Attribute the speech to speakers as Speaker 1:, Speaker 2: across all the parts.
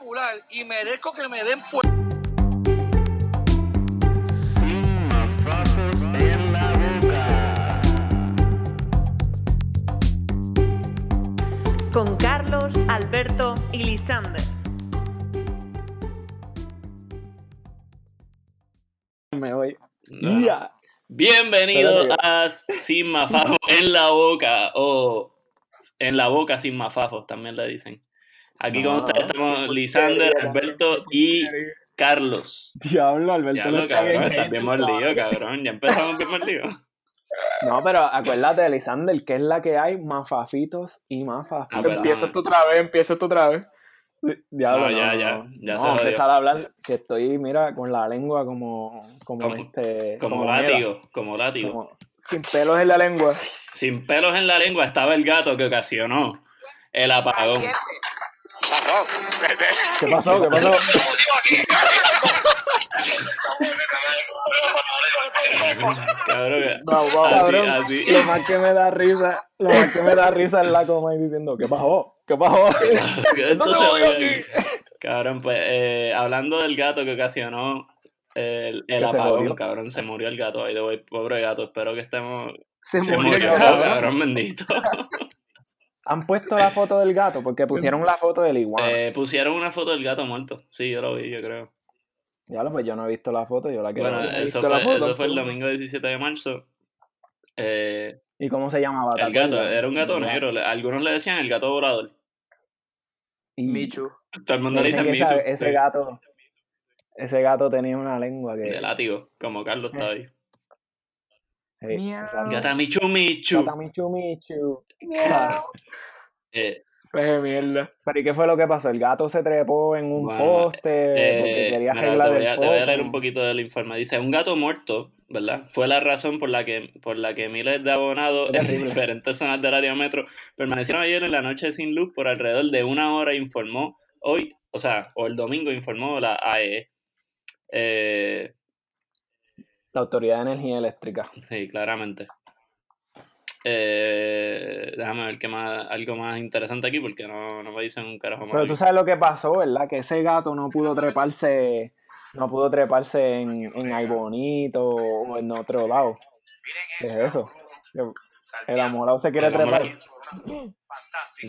Speaker 1: popular y merezco que me den pu-
Speaker 2: con Carlos, Alberto y Lisander.
Speaker 3: Me voy.
Speaker 4: No.
Speaker 3: Ya.
Speaker 4: Bienvenido a Sin Mafafos en la Boca o En la Boca Sin Mafafos, también le dicen. Aquí con
Speaker 3: No,
Speaker 4: ustedes estamos Lisander, Alberto y Carlos.
Speaker 3: Diablo, Alberto.
Speaker 4: Ya
Speaker 3: no
Speaker 4: lo
Speaker 3: está
Speaker 4: cabrón,
Speaker 3: bien
Speaker 4: estás bien mordido, cabrón. Ya empezamos bien mordidos.
Speaker 3: No, pero acuérdate, Lisander, que es la que hay, mafafitos y mafafitos.
Speaker 4: Ah, perdón.
Speaker 5: Empieza tú otra vez, empieza tú otra vez.
Speaker 3: Diablo,
Speaker 4: No, ya, ya, ya
Speaker 3: no,
Speaker 4: se
Speaker 3: empezar a hablar que estoy, mira, con la lengua como, como,
Speaker 4: Como-
Speaker 3: este...
Speaker 4: Como
Speaker 3: mela,
Speaker 4: látigo, como látigo.
Speaker 3: como-
Speaker 5: Sin pelos en la lengua.
Speaker 4: Sin pelos en la lengua estaba el gato que ocasionó el apagón.
Speaker 3: ¿Qué pasó? ¿Qué pasó?
Speaker 4: Cabrón,
Speaker 5: vamos.
Speaker 4: así,
Speaker 3: Cabrón,
Speaker 4: así.
Speaker 3: lo más que me da risa, lo más que me da risa es la coma y diciendo, ¿qué pasó? ¿Qué pasó? Voy
Speaker 4: Cabrón, pues eh, hablando del gato que ocasionó el, el apagón, cabrón, se murió el gato. Ay, de hoy, pobre gato, espero que estemos.
Speaker 5: Se,
Speaker 4: Se
Speaker 5: murió,
Speaker 4: murió,
Speaker 5: el
Speaker 4: cabrón,
Speaker 5: gato.
Speaker 4: cabrón, bendito.
Speaker 3: ¿Han puesto la foto del gato? Porque pusieron la foto del iguana.
Speaker 4: Eh, pusieron una foto del gato muerto. Sí, yo lo vi, yo creo.
Speaker 3: Ya lo, pues yo no he visto la foto, yo la quiero
Speaker 4: Bueno,
Speaker 3: ver.
Speaker 4: eso
Speaker 5: visto la
Speaker 4: fue,
Speaker 5: foto,
Speaker 4: eso fue el domingo 17 de marzo. Eh,
Speaker 3: ¿Y cómo se llamaba? ¿Te
Speaker 4: el gato, era un gato negro. Algunos le decían el gato volador.
Speaker 3: Y
Speaker 5: Michu.
Speaker 4: Todo el mundo le dice Misu.
Speaker 3: ese
Speaker 4: sí,
Speaker 3: gato, ese gato tenía una lengua que...
Speaker 4: De látigo, como Carlos está ahí.
Speaker 5: Miau.
Speaker 3: exacto.
Speaker 4: Gata Michu Michu.
Speaker 3: Gata Michu Michu.
Speaker 4: Eh,
Speaker 5: Pues mierda.
Speaker 3: Pero ¿y qué fue lo que pasó? El gato se trepó en un
Speaker 4: Bueno,
Speaker 3: poste porque
Speaker 4: Eh,
Speaker 3: quería arreglar
Speaker 4: te voy,
Speaker 3: el
Speaker 4: te voy a leer un poquito del informe. Dice, un gato muerto, ¿verdad? Fue la razón por la que, por la que miles de abonados en diferentes zonas del área metro permanecieron ayer en la noche sin luz por alrededor de una hora, informó hoy, o sea, o el domingo informó la AE. Eh,
Speaker 3: La Autoridad de Energía Eléctrica.
Speaker 4: sí, claramente. Eh, déjame ver qué más, algo más interesante aquí porque no, no me dicen un carajo más.
Speaker 3: Pero tú sabes lo que pasó, ¿verdad? Que ese gato no pudo treparse, no pudo treparse en, en Ay Bonito o en otro lado. ¿Qué es eso? El amorado se quiere trepar.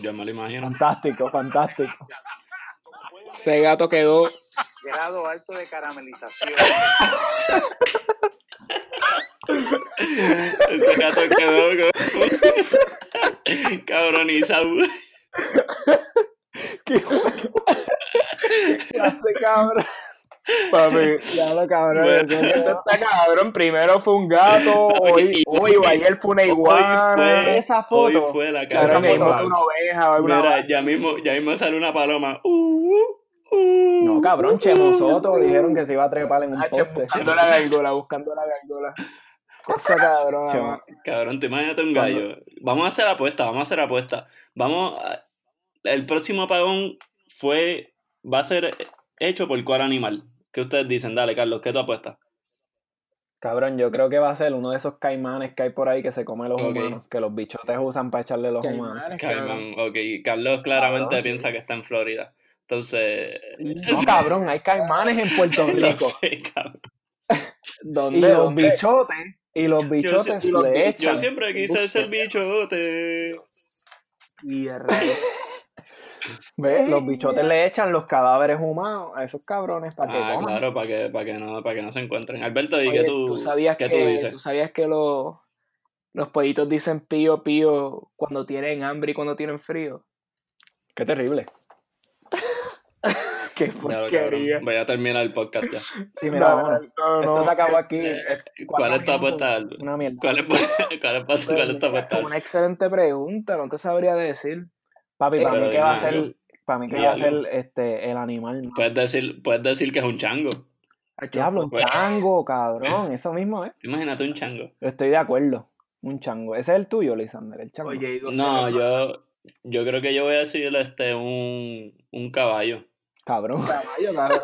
Speaker 4: Yo me lo imagino.
Speaker 3: Fantástico, fantástico.
Speaker 5: Ese gato quedó.
Speaker 1: grado alto de caramelización.
Speaker 4: Este gato quedó como... cabronizado.
Speaker 3: ¿Qué ¿Qué hace, cabrón?
Speaker 5: Papi.
Speaker 3: Ya lo cabrón.
Speaker 4: Bueno.
Speaker 5: Está cabrón. Primero fue un gato. Hoy, hoy o ayer fue una
Speaker 4: Hoy
Speaker 5: iguana.
Speaker 4: fue,
Speaker 3: Esa foto.
Speaker 4: hoy fue la cara.
Speaker 5: fue una oveja
Speaker 4: Mira,
Speaker 5: vaca.
Speaker 4: ya mismo, ya mismo sale una paloma. Uh, uh, uh,
Speaker 3: No, cabrón, Chemo Soto
Speaker 4: uh.
Speaker 3: dijeron que se iba a trepar en un poste.
Speaker 5: buscando la gárgola, buscando la gárgola. Cosa cabrón.
Speaker 4: Cabrón, te imagínate un
Speaker 3: Cuando-
Speaker 4: gallo. Vamos a hacer apuesta, vamos a hacer apuesta. Vamos a- El próximo apagón fue... Va a ser hecho por cuál animal. ¿Qué ustedes dicen? Dale, Carlos, ¿qué tú apuestas?
Speaker 3: Cabrón, yo creo que va a ser uno de esos caimanes que hay por ahí que se come los humanos, que los bichotes usan para echarle los humanos.
Speaker 5: Caimanes.
Speaker 4: Caimán, ok. Carlos claramente
Speaker 3: Cabrón, sí.
Speaker 4: piensa que está en Florida. Entonces...
Speaker 3: No, cabrón, hay caimanes en Puerto Rico.
Speaker 4: sé, cabrón.
Speaker 3: Y
Speaker 5: ¿Dónde?
Speaker 3: los
Speaker 5: ¿Dónde?
Speaker 3: bichotes, y los bichotes
Speaker 4: yo, yo-
Speaker 3: le echan.
Speaker 4: yo siempre quise ser bichote.
Speaker 5: Y rayos.
Speaker 3: ¿Ves? Los bichotes le echan los cadáveres humanos a esos cabrones para que
Speaker 4: Ah,
Speaker 3: coman.
Speaker 4: claro, para que, para que, no, para que no se encuentren. Alberto, ¿y
Speaker 5: Oye,
Speaker 4: qué tú,
Speaker 5: ¿tú sabías
Speaker 4: qué
Speaker 5: que,
Speaker 4: tú dices?
Speaker 5: ¿tú sabías que los, los pollitos dicen pío pío cuando tienen hambre y cuando tienen frío?
Speaker 3: Qué terrible.
Speaker 5: Qué porquería.
Speaker 4: Voy a terminar el podcast ya.
Speaker 3: Sí, mira,
Speaker 5: No, no,
Speaker 3: Esto
Speaker 5: no.
Speaker 3: se acabó aquí.
Speaker 4: Eh,
Speaker 3: Eh,
Speaker 4: ¿Cuál es tu apuesta?
Speaker 3: Una mierda.
Speaker 4: ¿Cuál es, cuál es, cuál es tu apuesta?
Speaker 5: Una excelente pregunta, no te sabría decir.
Speaker 3: Papi, para
Speaker 4: Pero
Speaker 3: mí que va a ser, para mí que va a ser este, el animal.
Speaker 4: Puedes decir, puedes decir que es un chango.
Speaker 3: Diablo, un
Speaker 4: Pues-
Speaker 3: chango, cabrón. Eso mismo, ¿eh?
Speaker 4: Imagínate un chango.
Speaker 3: Estoy de acuerdo. Un chango. Ese es el tuyo, Lisander, el chango.
Speaker 5: Oye,
Speaker 4: No, yo, yo creo que yo voy a decir este, un, un caballo.
Speaker 3: Cabrón.
Speaker 5: Caballo, cabrón.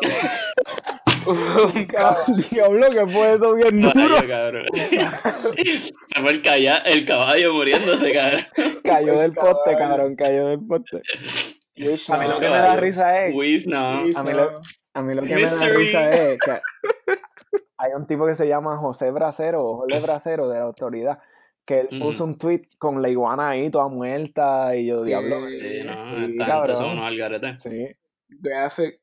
Speaker 5: Un caballo.
Speaker 3: Diablo, que fue eso bien duro.
Speaker 4: Caballo, cabrón. Se fue el, calla- el caballo muriéndose, cabrón.
Speaker 3: Cayó del poste, cabrón. Cayó del poste. A mí lo que me da risa es.
Speaker 4: No.
Speaker 3: A mí lo- A mí lo que me da risa es que hay un tipo que se llama José Bracero, o Jorge Bracero de la autoridad, que él puso un tweet con la iguana ahí toda muerta y yo,
Speaker 5: Sí.
Speaker 3: diablo.
Speaker 4: Sí, no, gente
Speaker 3: cabrón.
Speaker 4: son unos algaretes.
Speaker 3: Sí,
Speaker 5: Graphic.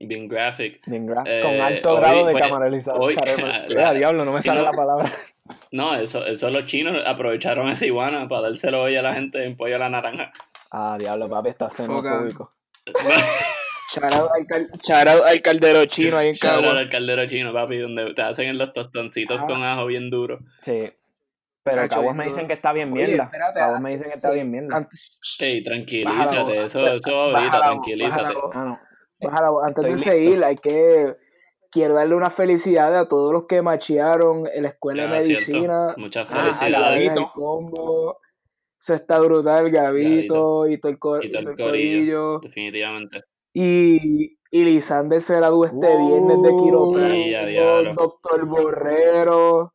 Speaker 4: Bien graphic.
Speaker 3: bien gra-
Speaker 4: Eh,
Speaker 3: con alto
Speaker 4: hoy-
Speaker 3: grado de
Speaker 4: pues, hoy- la-
Speaker 3: Ya, diablo, no me sale
Speaker 4: no-
Speaker 3: la palabra.
Speaker 4: No, eso, eso los chinos aprovecharon esa iguana para dárselo hoy a la gente en pollo a la naranja.
Speaker 3: Ah, diablo, papi, está xenofóbico.
Speaker 5: Shout out al, cal- al caldero chino ahí en Cagua.
Speaker 4: al caldero chino, papi, donde te hacen en los tostoncitos
Speaker 5: Ah.
Speaker 4: con ajo bien duro.
Speaker 3: Sí. Pero
Speaker 5: Cacho,
Speaker 3: Cabos me dicen que está bien
Speaker 5: Oye,
Speaker 3: mierda.
Speaker 5: espérate,
Speaker 3: Cabos me dicen que está
Speaker 5: Sí,
Speaker 3: bien mierda.
Speaker 5: Antes,
Speaker 4: Ey,
Speaker 5: Baja
Speaker 4: tranquilízate, eso, eso ahorita, tranquilízate.
Speaker 3: Ah, no.
Speaker 5: baja la voz. antes de seguir, hay que. Quiero darle una felicidad a todos los que machearon en la escuela de
Speaker 4: cierto.
Speaker 5: medicina.
Speaker 4: Muchas
Speaker 3: Ah,
Speaker 4: felicidades.
Speaker 5: El combo. Eso está brutal, Gabito, y todo el, co-
Speaker 4: Y todo el
Speaker 5: y todo el corillo.
Speaker 4: Definitivamente.
Speaker 5: Y, y Lisander se graduó este viernes de quiropráctico, doctor Borrero,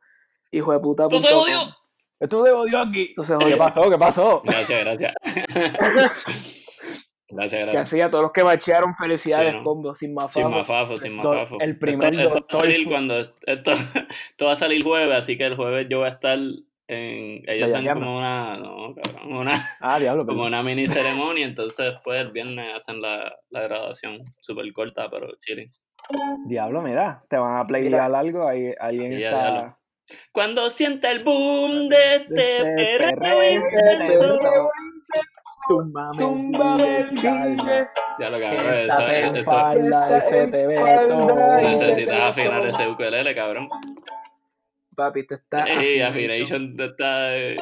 Speaker 5: hijo de puta.
Speaker 4: ¡Tú se
Speaker 5: punto
Speaker 3: Esto de odio aquí.
Speaker 5: Entonces,
Speaker 3: ¿Qué
Speaker 5: oye,
Speaker 3: pasó? ¿Qué pasó?
Speaker 4: Gracias, gracias. gracias,
Speaker 5: que
Speaker 4: gracias.
Speaker 5: así a todos los que machearon, felicidades,
Speaker 4: Sí, ¿no?
Speaker 5: combo, sin más
Speaker 4: Sin mafafo, sin
Speaker 3: Do-
Speaker 4: mafafo.
Speaker 3: el primer
Speaker 4: esto, esto va a salir cuando esto, esto va a salir jueves, así que el jueves yo voy a estar en ellos
Speaker 3: Bellaqueando.
Speaker 4: como una no, cabrón, una
Speaker 3: Ah, diablo,
Speaker 4: como una mini ceremonia, entonces después el viernes hacen la, la graduación súper corta, pero chilling.
Speaker 3: Diablo, mira, te van a playar algo, ahí alguien está.
Speaker 4: diablo. Cuando sienta el boom de este
Speaker 3: Este
Speaker 4: perreo intenso.
Speaker 3: Túmbame
Speaker 5: el.
Speaker 4: Ya lo
Speaker 3: Que
Speaker 4: cabrón,
Speaker 3: estás
Speaker 4: esto,
Speaker 3: en
Speaker 4: esto,
Speaker 3: falda y se te ve todo.
Speaker 4: necesitas afinar ese ukulele, cabrón.
Speaker 5: Papi, te está
Speaker 4: Ey, te está... eh,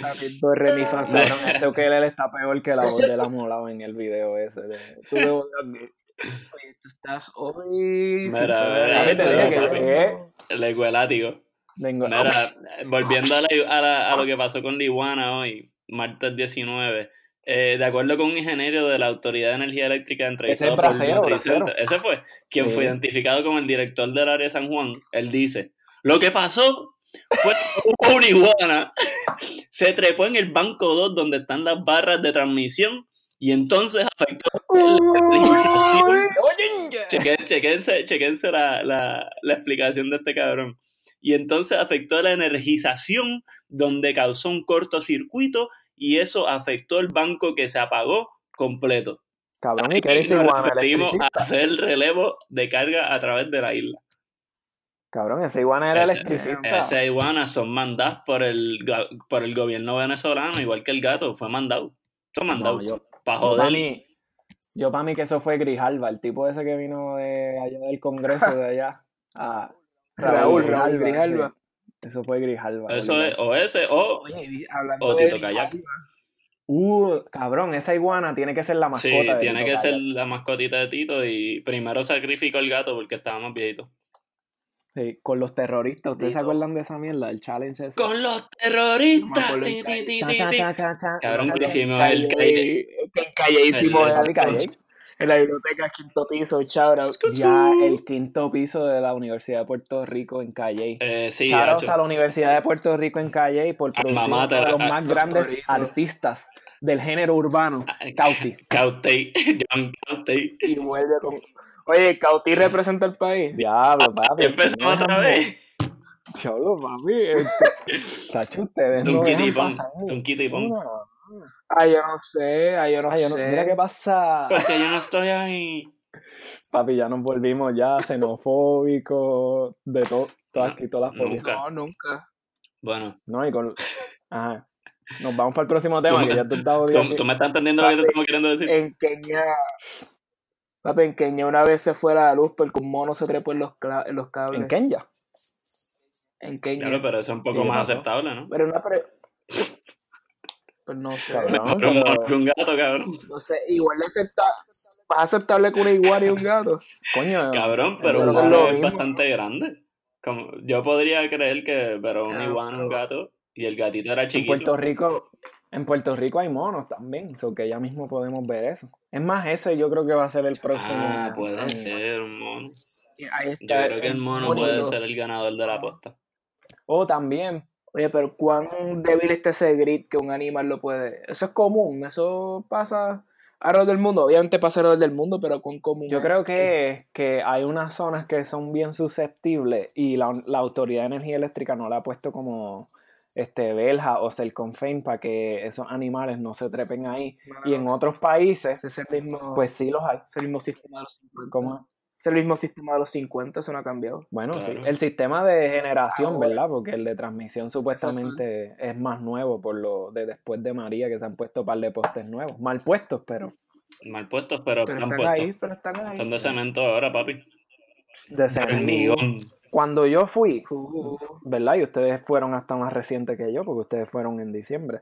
Speaker 5: Papi, do, re, mi, fa,
Speaker 3: ese ukelele está peor que la voz de la molada en el video ese. de- Tú de odio aquí.
Speaker 5: Oye, tú estás hoy.
Speaker 4: Mira,
Speaker 5: sin
Speaker 4: mira.
Speaker 3: Vengo.
Speaker 4: Mira, volviendo a, la- a la- a lo que pasó con la iguana hoy, martes 19, eh, de acuerdo con un ingeniero de la Autoridad de Energía Eléctrica entrevistado
Speaker 3: Ese es Bracero,
Speaker 4: por
Speaker 3: Bracero.
Speaker 4: Ese fue quien
Speaker 3: Sí.
Speaker 4: fue identificado como el director del área de San Juan. Él dice, lo que pasó fue que hubo una iguana, se trepó en el banco 2 donde están las barras de transmisión y entonces afectó la energización Chequen- chequense, chequense la, la, la explicación de este cabrón. Y entonces afectó la energización, donde causó un cortocircuito y eso afectó el banco que se apagó completo.
Speaker 3: Cabrón, ¿y qué dice iguana?
Speaker 4: a hacer relevo de carga a través de la isla.
Speaker 3: Cabrón, ese iguana era
Speaker 4: Ese-
Speaker 3: electricista.
Speaker 4: Esas iguanas son mandadas por el, por el gobierno venezolano, igual que el gato, fue mandado. Fue mandado.
Speaker 3: No, yo,
Speaker 4: para
Speaker 3: yo para
Speaker 4: joder.
Speaker 3: mí, yo para mí que eso fue Grijalva, el tipo ese que vino de allá del Congreso de allá.
Speaker 5: Raúl, Raúl Grijalva.
Speaker 3: sí. Eso fue Grijalva.
Speaker 4: Eso es, o ese, o
Speaker 5: Oye, y hablando
Speaker 4: O Tito Kayak.
Speaker 3: Uh, cabrón, esa iguana tiene que ser la mascota.
Speaker 4: Sí,
Speaker 3: de
Speaker 4: tiene
Speaker 3: Tito
Speaker 4: que ser la mascotita de Tito y primero sacrificó el gato porque estaba más viejito.
Speaker 3: Sí, con los terroristas. ¿Ustedes se acuerdan de esa mierda? El challenge ese.
Speaker 4: ¡Con los terroristas! Cabrón, hicimos el calle.
Speaker 5: Que en calle hicimos
Speaker 4: El-
Speaker 5: el,
Speaker 3: Calle- Calle.
Speaker 5: en la biblioteca quinto piso, out.
Speaker 3: Ya el quinto piso de la Universidad de Puerto Rico en Calle.
Speaker 4: Eh, sí,
Speaker 3: a la Universidad de Puerto Rico en Calle por producir uno de los más grandes artistas del género urbano, Cauti.
Speaker 4: Cautey, John Cautey.
Speaker 5: Y vuelve con. Oye, Cauti representa el país.
Speaker 3: Diablo, papi.
Speaker 4: Empezamos otra vez.
Speaker 3: Diablo, papi. este- Tacho, ustedes no
Speaker 4: tipón.
Speaker 3: una.
Speaker 5: Ay, yo no sé, ay, yo no
Speaker 3: Ay, yo no-
Speaker 5: sé.
Speaker 3: mira qué pasa.
Speaker 4: Porque yo no estoy ahí.
Speaker 3: Papi, ya nos volvimos ya xenofóbicos, de todo, todas
Speaker 4: No,
Speaker 3: aquí, todas las fobias.
Speaker 4: nunca.
Speaker 5: No, nunca.
Speaker 4: Bueno,
Speaker 3: No, y con... Ajá. Nos vamos para el próximo tema,
Speaker 4: Tú-
Speaker 3: que ya te he dado
Speaker 4: ¿tú, tú me estás entendiendo lo que te estamos queriendo decir?
Speaker 5: En Kenia. Papi, en Kenia una vez se fue la luz porque un mono se trepó en los, en los cables.
Speaker 3: ¿En Kenya?
Speaker 5: En Kenia.
Speaker 4: Claro, pero eso es un
Speaker 3: ¿Y
Speaker 4: poco más
Speaker 3: pasó?
Speaker 4: aceptable, ¿no?
Speaker 5: Pero una pre... Pues no sé.
Speaker 3: Cabrón.
Speaker 4: Mejor
Speaker 3: pero-
Speaker 4: un- mejor que un gato, cabrón.
Speaker 5: No sé, igual de acepta... más aceptable que una iguana y un gato.
Speaker 3: Coño.
Speaker 4: Cabrón, pero un
Speaker 3: no es
Speaker 4: bastante grande. Como, yo podría creer que, pero un iguana, un gato, y el gatito era
Speaker 3: En
Speaker 4: chiquito.
Speaker 3: Puerto Rico, en Puerto Rico hay monos también, so que ya mismo podemos ver eso. Es más, ese yo creo que va a ser el próximo.
Speaker 4: Ah, puede
Speaker 3: año.
Speaker 4: ser un mono.
Speaker 5: Ahí
Speaker 4: Yo creo que el mono
Speaker 5: bonito.
Speaker 4: puede ser el ganador de la apuesta.
Speaker 3: O también,
Speaker 5: Oye, pero cuán débil está ese grit que un animal lo puede. Eso es común, eso pasa. alrededor del mundo. Obviamente pasa alrededor del mundo, pero con común.
Speaker 3: Yo creo que, que hay unas zonas que son bien susceptibles y la, la Autoridad de Energía Eléctrica no la ha puesto como este verja o selconfein para que esos animales no se trepen ahí. Y en otros países,
Speaker 5: es el mismo,
Speaker 3: pues sí los hay.
Speaker 5: es el mismo sistema de los 50.
Speaker 3: ¿Cómo?
Speaker 5: Es el mismo sistema de los 50, eso no ha cambiado.
Speaker 3: Bueno,
Speaker 4: Claro.
Speaker 3: sí. El sistema de generación. ¿verdad? Porque el de transmisión supuestamente es más nuevo por lo de después de María que se han puesto un par de postes nuevos. Mal puestos, pero
Speaker 4: Mal puestos, pero,
Speaker 5: Pero
Speaker 4: están
Speaker 5: están
Speaker 4: puestos.
Speaker 5: ahí, pero están ahí.
Speaker 4: Son de cemento ahora, papi.
Speaker 3: de
Speaker 4: De
Speaker 3: cemento. Cuando yo fui,
Speaker 5: Uh,
Speaker 3: ¿verdad? Y ustedes fueron hasta más reciente que yo, porque ustedes fueron en diciembre.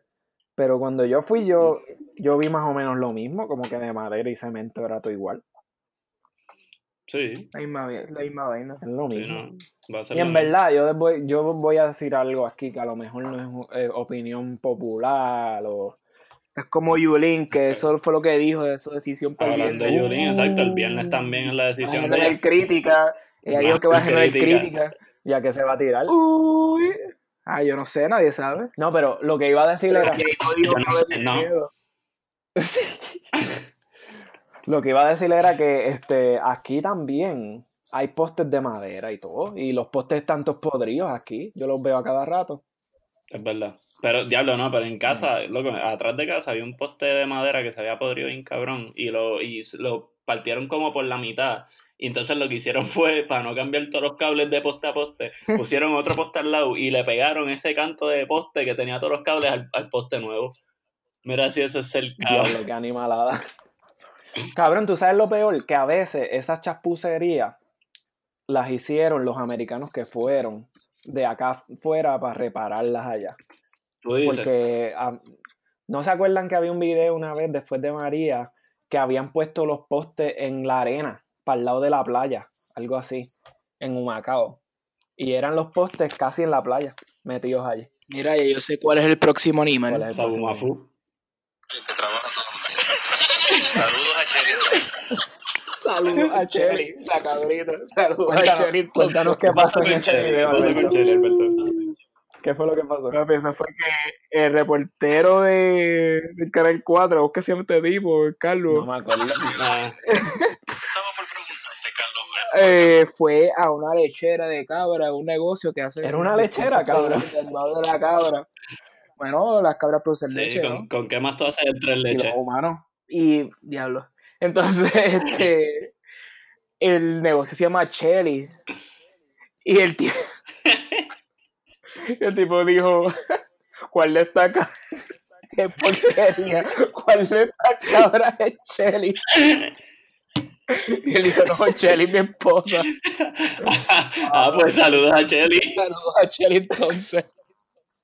Speaker 3: Pero cuando yo fui, yo, yo vi más o menos lo mismo, como que de madera y cemento era todo igual.
Speaker 4: Sí,
Speaker 5: la, misma, ve- la misma vaina.
Speaker 3: Es lo
Speaker 4: sí,
Speaker 3: mismo.
Speaker 4: no. Va a ser
Speaker 3: Y en
Speaker 4: mismo.
Speaker 3: verdad, yo, voy, yo voy a decir algo aquí que a lo mejor no es eh, opinión popular o...
Speaker 5: Es como Yulín, que eso fue lo que dijo de su decisión para el
Speaker 4: Hablando de
Speaker 5: viernes.
Speaker 4: Yulín, exacto, el viernes también es la decisión de ella.
Speaker 5: crítica. Ella
Speaker 4: Más
Speaker 5: dijo que va a generar
Speaker 4: crítica.
Speaker 3: Ya que se va a tirar.
Speaker 5: Uy. Ah, yo no sé, nadie sabe.
Speaker 3: No, pero lo que iba a decir era... Lo que iba a decir era que este, aquí también hay postes de madera y todo. Y los postes están todos podridos aquí. Yo los veo a cada rato.
Speaker 4: Es verdad. Pero, diablo, no, pero en casa, loco, atrás de casa había un poste de madera que se había podrido bien cabrón y lo, y lo partieron como por la mitad. Y entonces lo que hicieron fue, para no cambiar todos los cables de poste a poste, pusieron otro poste al lado y le pegaron ese canto de poste que tenía todos los cables al, al poste nuevo. Mira si eso es el cabrón.
Speaker 3: Diablo, qué animalada. Cabrón, tú sabes lo peor, que a veces esas chapucerías las hicieron los americanos que fueron de acá fuera para repararlas allá. Porque ah, no se acuerdan que había un video una vez después de María que habían puesto los postes en la arena, para el lado de la playa, algo así, en Humacao. Y eran los postes casi en la playa, metidos allí.
Speaker 5: Mira, ya yo sé cuál es el próximo
Speaker 3: ¿Cuál
Speaker 5: animal.
Speaker 3: es el próximo?
Speaker 4: Sabumafu.
Speaker 1: Saludos a Cheli.
Speaker 5: Saludos a Chelly, la cabrita. Saludos a Chelly.
Speaker 3: cuéntanos qué pasó en
Speaker 4: Chele,
Speaker 3: video,
Speaker 4: ¿qué pasó con
Speaker 3: Alberto.
Speaker 4: Chele, Alberto?
Speaker 3: ¿Qué fue lo que pasó?
Speaker 5: Papi, eso fue que el reportero de, del Canal 4, ¿vos qué se llama este tipo?
Speaker 3: No
Speaker 5: Carlos,
Speaker 3: me acuerdo.
Speaker 4: Ah,
Speaker 1: Estaba por preguntarte, Carlos.
Speaker 5: Eh, fue a una lechera de cabra, un negocio que hace.
Speaker 3: Era una lechera.
Speaker 5: Derivado de la cabra. Bueno, las cabras producen
Speaker 4: sí,
Speaker 5: leche,
Speaker 4: con,
Speaker 5: ¿no?
Speaker 4: ¿con qué más tú haces el tres leches?
Speaker 3: los humanos.
Speaker 5: Y, diablo. Entonces, este. El negocio se llama Chelly. Y el tipo. el tipo dijo: ¿Cuál de estas cabras es porquería? ¿Cuál de estas cabras es Chelly? Y él dijo: No, Chelly mi esposa.
Speaker 4: ah, pues saludos a Cheli.
Speaker 5: Saludos a Chelly entonces.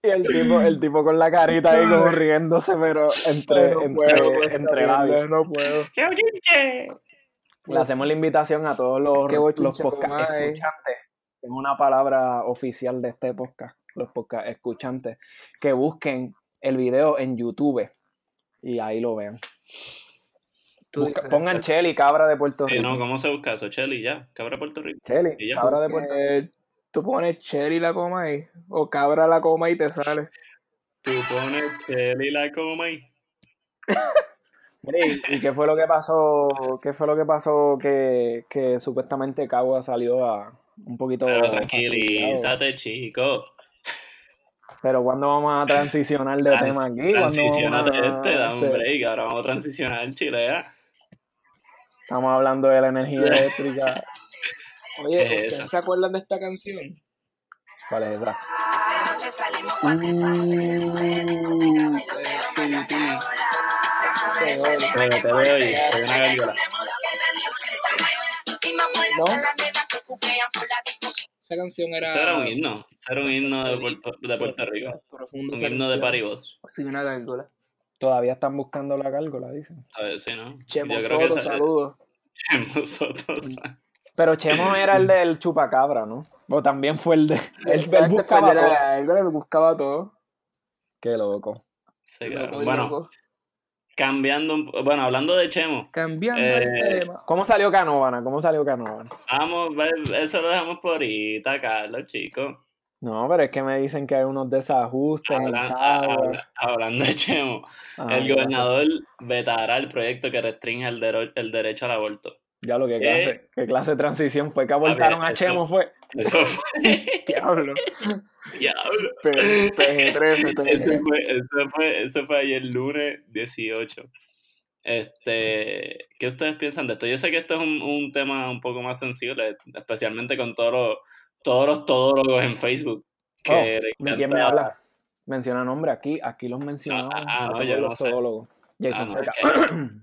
Speaker 3: Y el tipo, el tipo con la carita ahí como riéndose, pero entre,
Speaker 5: no
Speaker 3: entre,
Speaker 5: puedo, mierda,
Speaker 3: labios.
Speaker 5: No puedo.
Speaker 3: Le hacemos la invitación a todos los,
Speaker 5: Qué
Speaker 3: los
Speaker 5: bochinche,
Speaker 3: podcast
Speaker 5: eh.
Speaker 3: escuchantes. Es una palabra oficial de este podcast. Los podcast escuchantes. Que busquen el video en YouTube. Y ahí lo vean.
Speaker 5: Tú
Speaker 3: Busca-
Speaker 5: dices,
Speaker 3: pongan Chelly, cabra de Puerto
Speaker 4: Sí,
Speaker 3: Rico.
Speaker 4: no, ¿cómo se busca eso? Cheli, ya. Cabra de Puerto Rico. Ya.
Speaker 3: cabra de Puerto Rico.
Speaker 5: Eh, tú pones Cherry la coma ahí, o cabra la coma y te sale.
Speaker 4: Tú pones Cheli la coma y...
Speaker 3: Ey, ¿Y qué fue lo que pasó? ¿Qué fue lo que pasó que, que supuestamente Cagua salió a un poquito
Speaker 4: Pero tranquilízate, chico.
Speaker 3: Pero cuando vamos a transicionar de
Speaker 4: Trans-
Speaker 3: tema aquí, ¿Cuándo
Speaker 4: Transicionate
Speaker 3: vamos a-
Speaker 4: este, da un
Speaker 3: este,
Speaker 4: break. Ahora vamos a transicionar en Chilea.
Speaker 3: Estamos hablando de la energía eléctrica.
Speaker 5: Oye,
Speaker 4: ¿Qué es
Speaker 5: ¿ustedes se acuerdan de esta canción?
Speaker 3: ¿Cuál es esa?
Speaker 4: Te.
Speaker 5: ¿No? Esa canción era...
Speaker 4: Eso era un himno. Era un himno de Puerto, de Puerto Rico. Un himno de. Paribos.
Speaker 5: Sí, una gárgola.
Speaker 3: Todavía están buscando la gárgola, dicen.
Speaker 4: A ver, sí, ¿no?
Speaker 5: Chemo
Speaker 4: Yo creo que
Speaker 5: Soto, saludos.
Speaker 4: Nosotros.
Speaker 3: Pero Chemo era el del chupacabra, ¿no? O también fue el de... Él, él buscaba todo.
Speaker 5: gárgola, él buscaba todo.
Speaker 3: Qué loco.
Speaker 4: Sí, cabrón. Bueno,
Speaker 5: loco.
Speaker 4: Cambiando Bueno, hablando de Chemo.
Speaker 5: Cambiando
Speaker 4: Eh,
Speaker 5: el tema.
Speaker 3: ¿Cómo salió Canovana? ¿Cómo salió Canovana?
Speaker 4: Vamos, eso lo dejamos por ahorita, Carlos, chicos.
Speaker 3: No, pero es que me dicen que hay unos desajustes
Speaker 4: Hablan- habla- hablando de Chemo,
Speaker 3: Ajá,
Speaker 4: el gobernador vetará el proyecto que restringe el, dero- el derecho al aborto.
Speaker 3: Ya lo que
Speaker 4: Eh,
Speaker 3: clase, qué clase de transición fue que abortaron a Chemo fue.
Speaker 4: Eso fue.
Speaker 5: Diablo.
Speaker 4: Diablo.
Speaker 5: P- PG-13,
Speaker 4: Ese fue, ese fue, fue ayer lunes 18. Este, ¿qué ustedes piensan de esto? Yo sé que esto es un, un tema un poco más sensible, especialmente con todos los, todos los todólogos en Facebook. Que
Speaker 3: Oh,
Speaker 4: le
Speaker 3: ¿De quién me habla? Menciona nombre aquí, aquí los mencionamos
Speaker 4: Ah, ah,
Speaker 3: a
Speaker 4: no,
Speaker 3: todos
Speaker 4: yo no
Speaker 3: los
Speaker 4: sé.
Speaker 3: todólogos. Jay
Speaker 4: Ah, no,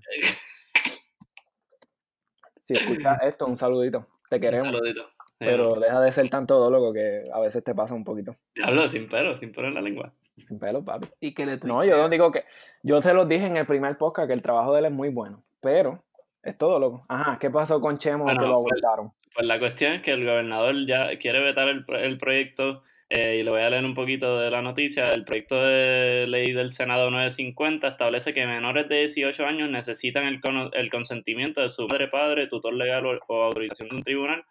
Speaker 3: Si escuchas esto, un saludito. Te
Speaker 4: Un
Speaker 3: queremos.
Speaker 4: saludito.
Speaker 3: Pero deja de ser tan todólogo que a veces te pasa un poquito.
Speaker 4: Hablo sin pelo, sin pelo en la lengua.
Speaker 3: Sin pelo, papi.
Speaker 5: Y que le
Speaker 3: No, yo no digo que. Yo te lo dije en el primer podcast que el trabajo de él es muy bueno. Pero es todólogo. Ajá, ¿qué pasó con Chemo
Speaker 4: Bueno,
Speaker 3: que lo
Speaker 4: pues,
Speaker 3: abortaron?
Speaker 4: Pues la cuestión es que el gobernador ya quiere vetar el, pro- el proyecto, eh, y le voy a leer un poquito de la noticia. El proyecto de ley del Senado 950 establece que menores de 18 años necesitan el, cono- el consentimiento de su madre, padre, tutor legal o, o autorización de un tribunal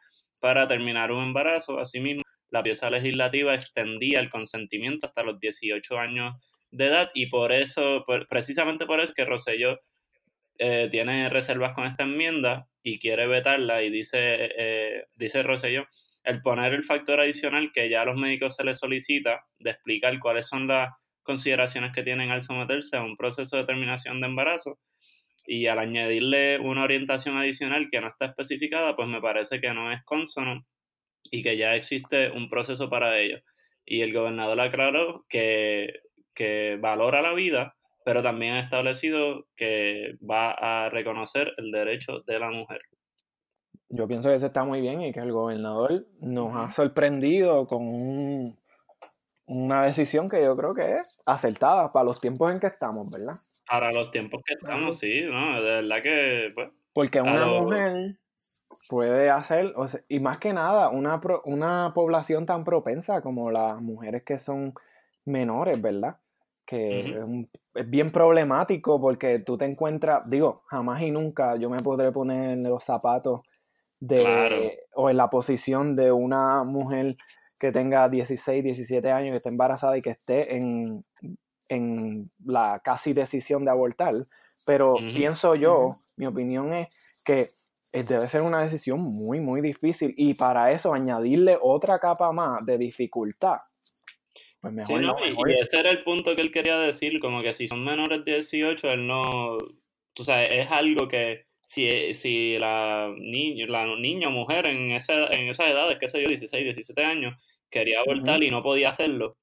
Speaker 4: para terminar un embarazo. Asimismo, la pieza legislativa extendía el consentimiento hasta los 18 años de edad y por eso, por- precisamente por eso es que Rosselló eh, tiene reservas con esta enmienda y quiere vetarla y dice, eh, dice Rosselló, el poner el factor adicional que ya a los médicos se les solicita de explicar cuáles son las consideraciones que tienen al someterse a un proceso de terminación de embarazo y al añadirle una orientación adicional que no está especificada, pues me parece que no es consono y que ya existe un proceso para ello. Y el gobernador aclaró que, que valora la vida, pero también ha establecido que va a reconocer el derecho de la mujer.
Speaker 3: Yo pienso que eso está muy bien y que el gobernador nos ha sorprendido con un- una decisión que yo creo que es acertada para los tiempos en que estamos, ¿verdad?
Speaker 4: Para los tiempos que estamos, sí, ¿no? De verdad que, pues,
Speaker 3: Porque una mujer puede hacer, o sea, y más que nada, una, pro- una población tan propensa como las mujeres que son menores, ¿verdad? Que es, un- es bien problemático porque tú te encuentras, digo, jamás y nunca yo me podré poner en los zapatos de,
Speaker 4: Claro.
Speaker 3: o en la posición de una mujer que tenga 16, 17 años, que esté embarazada y que esté en, en la casi decisión de abortar. Pero pienso yo, mi opinión es que eh, debe ser una decisión muy, muy difícil y para eso añadirle otra capa más de dificultad. Pues
Speaker 4: Sí,
Speaker 3: mejor
Speaker 4: ¿no?
Speaker 3: no,
Speaker 4: Y-
Speaker 3: mejor-
Speaker 4: Y ese era el punto que él quería decir, como que si son menores de 18, él no, tú sabes, es algo que si, si la niña, la niña o mujer en, esa, en esas edades, qué sé yo, 16, 17 años, quería abortar y no podía hacerlo,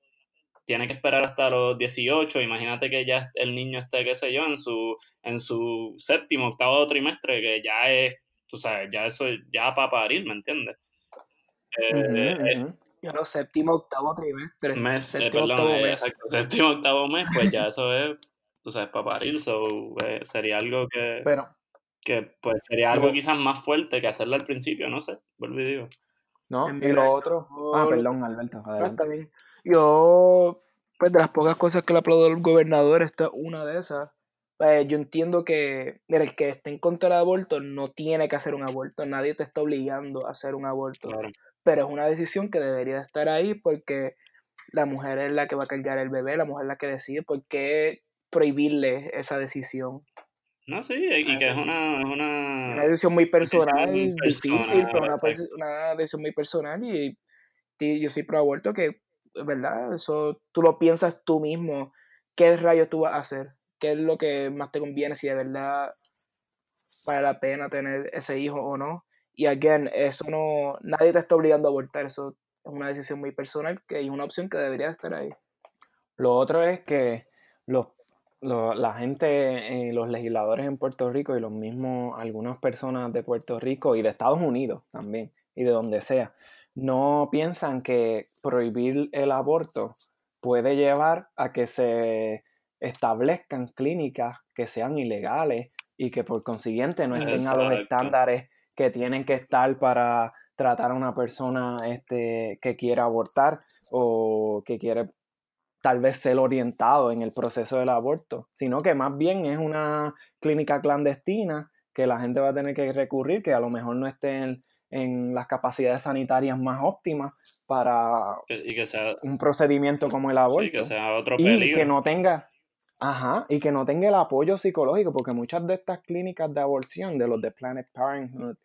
Speaker 4: tiene que esperar hasta los 18, imagínate que ya el niño esté, qué sé yo, en su, en su séptimo, octavo trimestre, que ya es, tú sabes, ya eso, es- ya para parir, ¿me entiendes? Eh, eh,
Speaker 5: no, séptimo, octavo trimestre.
Speaker 4: mes, eh,
Speaker 5: séptimo,
Speaker 4: perdón,
Speaker 5: octavo
Speaker 4: eh,
Speaker 5: mes.
Speaker 4: exacto, séptimo, octavo mes, pues ya eso es, tú sabes, para parir, so, eh, sería algo que,
Speaker 3: Pero,
Speaker 4: que, pues, sería algo quizás más fuerte que hacerlo al principio, no sé, vuelvo y digo.
Speaker 3: ¿no? Y lo otro. Ah, perdón, Alberto,
Speaker 5: No,
Speaker 3: adelante.
Speaker 5: está bien. Yo, pues de las pocas cosas que le aplaudo al gobernador, esta es una de esas. Pues, yo entiendo que, mira, el que esté en contra del aborto no tiene que hacer un aborto, nadie te está obligando a hacer un aborto,
Speaker 4: Claro.
Speaker 5: pero es una decisión que debería de estar ahí porque la mujer es la que va a cargar el bebé, la mujer es la que decide, ¿por qué prohibirle esa decisión?
Speaker 4: No, sí, y que es una, es
Speaker 5: Una
Speaker 4: una,
Speaker 5: decisión muy personal,
Speaker 4: decisión
Speaker 5: difícil,
Speaker 4: personal,
Speaker 5: pero una, una decisión muy personal y, y yo soy pro aborto que, ¿verdad? Eso tú lo piensas tú mismo, qué rayos tú vas a hacer, qué es lo que más te conviene, si de verdad vale la pena tener ese hijo o no. Y again, eso no, nadie te está obligando a abortar, eso es una decisión muy personal que es una opción que debería estar ahí.
Speaker 3: Lo otro es que los, lo- la gente, eh, los legisladores en Puerto Rico y los mismos, algunas personas de Puerto Rico y de Estados Unidos también, y de donde sea, no piensan que prohibir el aborto puede llevar a que se establezcan clínicas que sean ilegales y que por consiguiente no estén a los estándares que tienen que estar para tratar a una persona este, que quiera abortar o que quiere tal vez ser orientado en el proceso del aborto, sino que más bien es una clínica clandestina que la gente va a tener que recurrir, que a lo mejor no esté en, las capacidades sanitarias más óptimas para
Speaker 4: Que- y que sea,
Speaker 3: un procedimiento como el aborto.
Speaker 4: sí, que sea otro
Speaker 3: y que no tenga ajá y que no tenga el apoyo psicológico porque muchas de estas clínicas de aborción de los de Planet Parenthood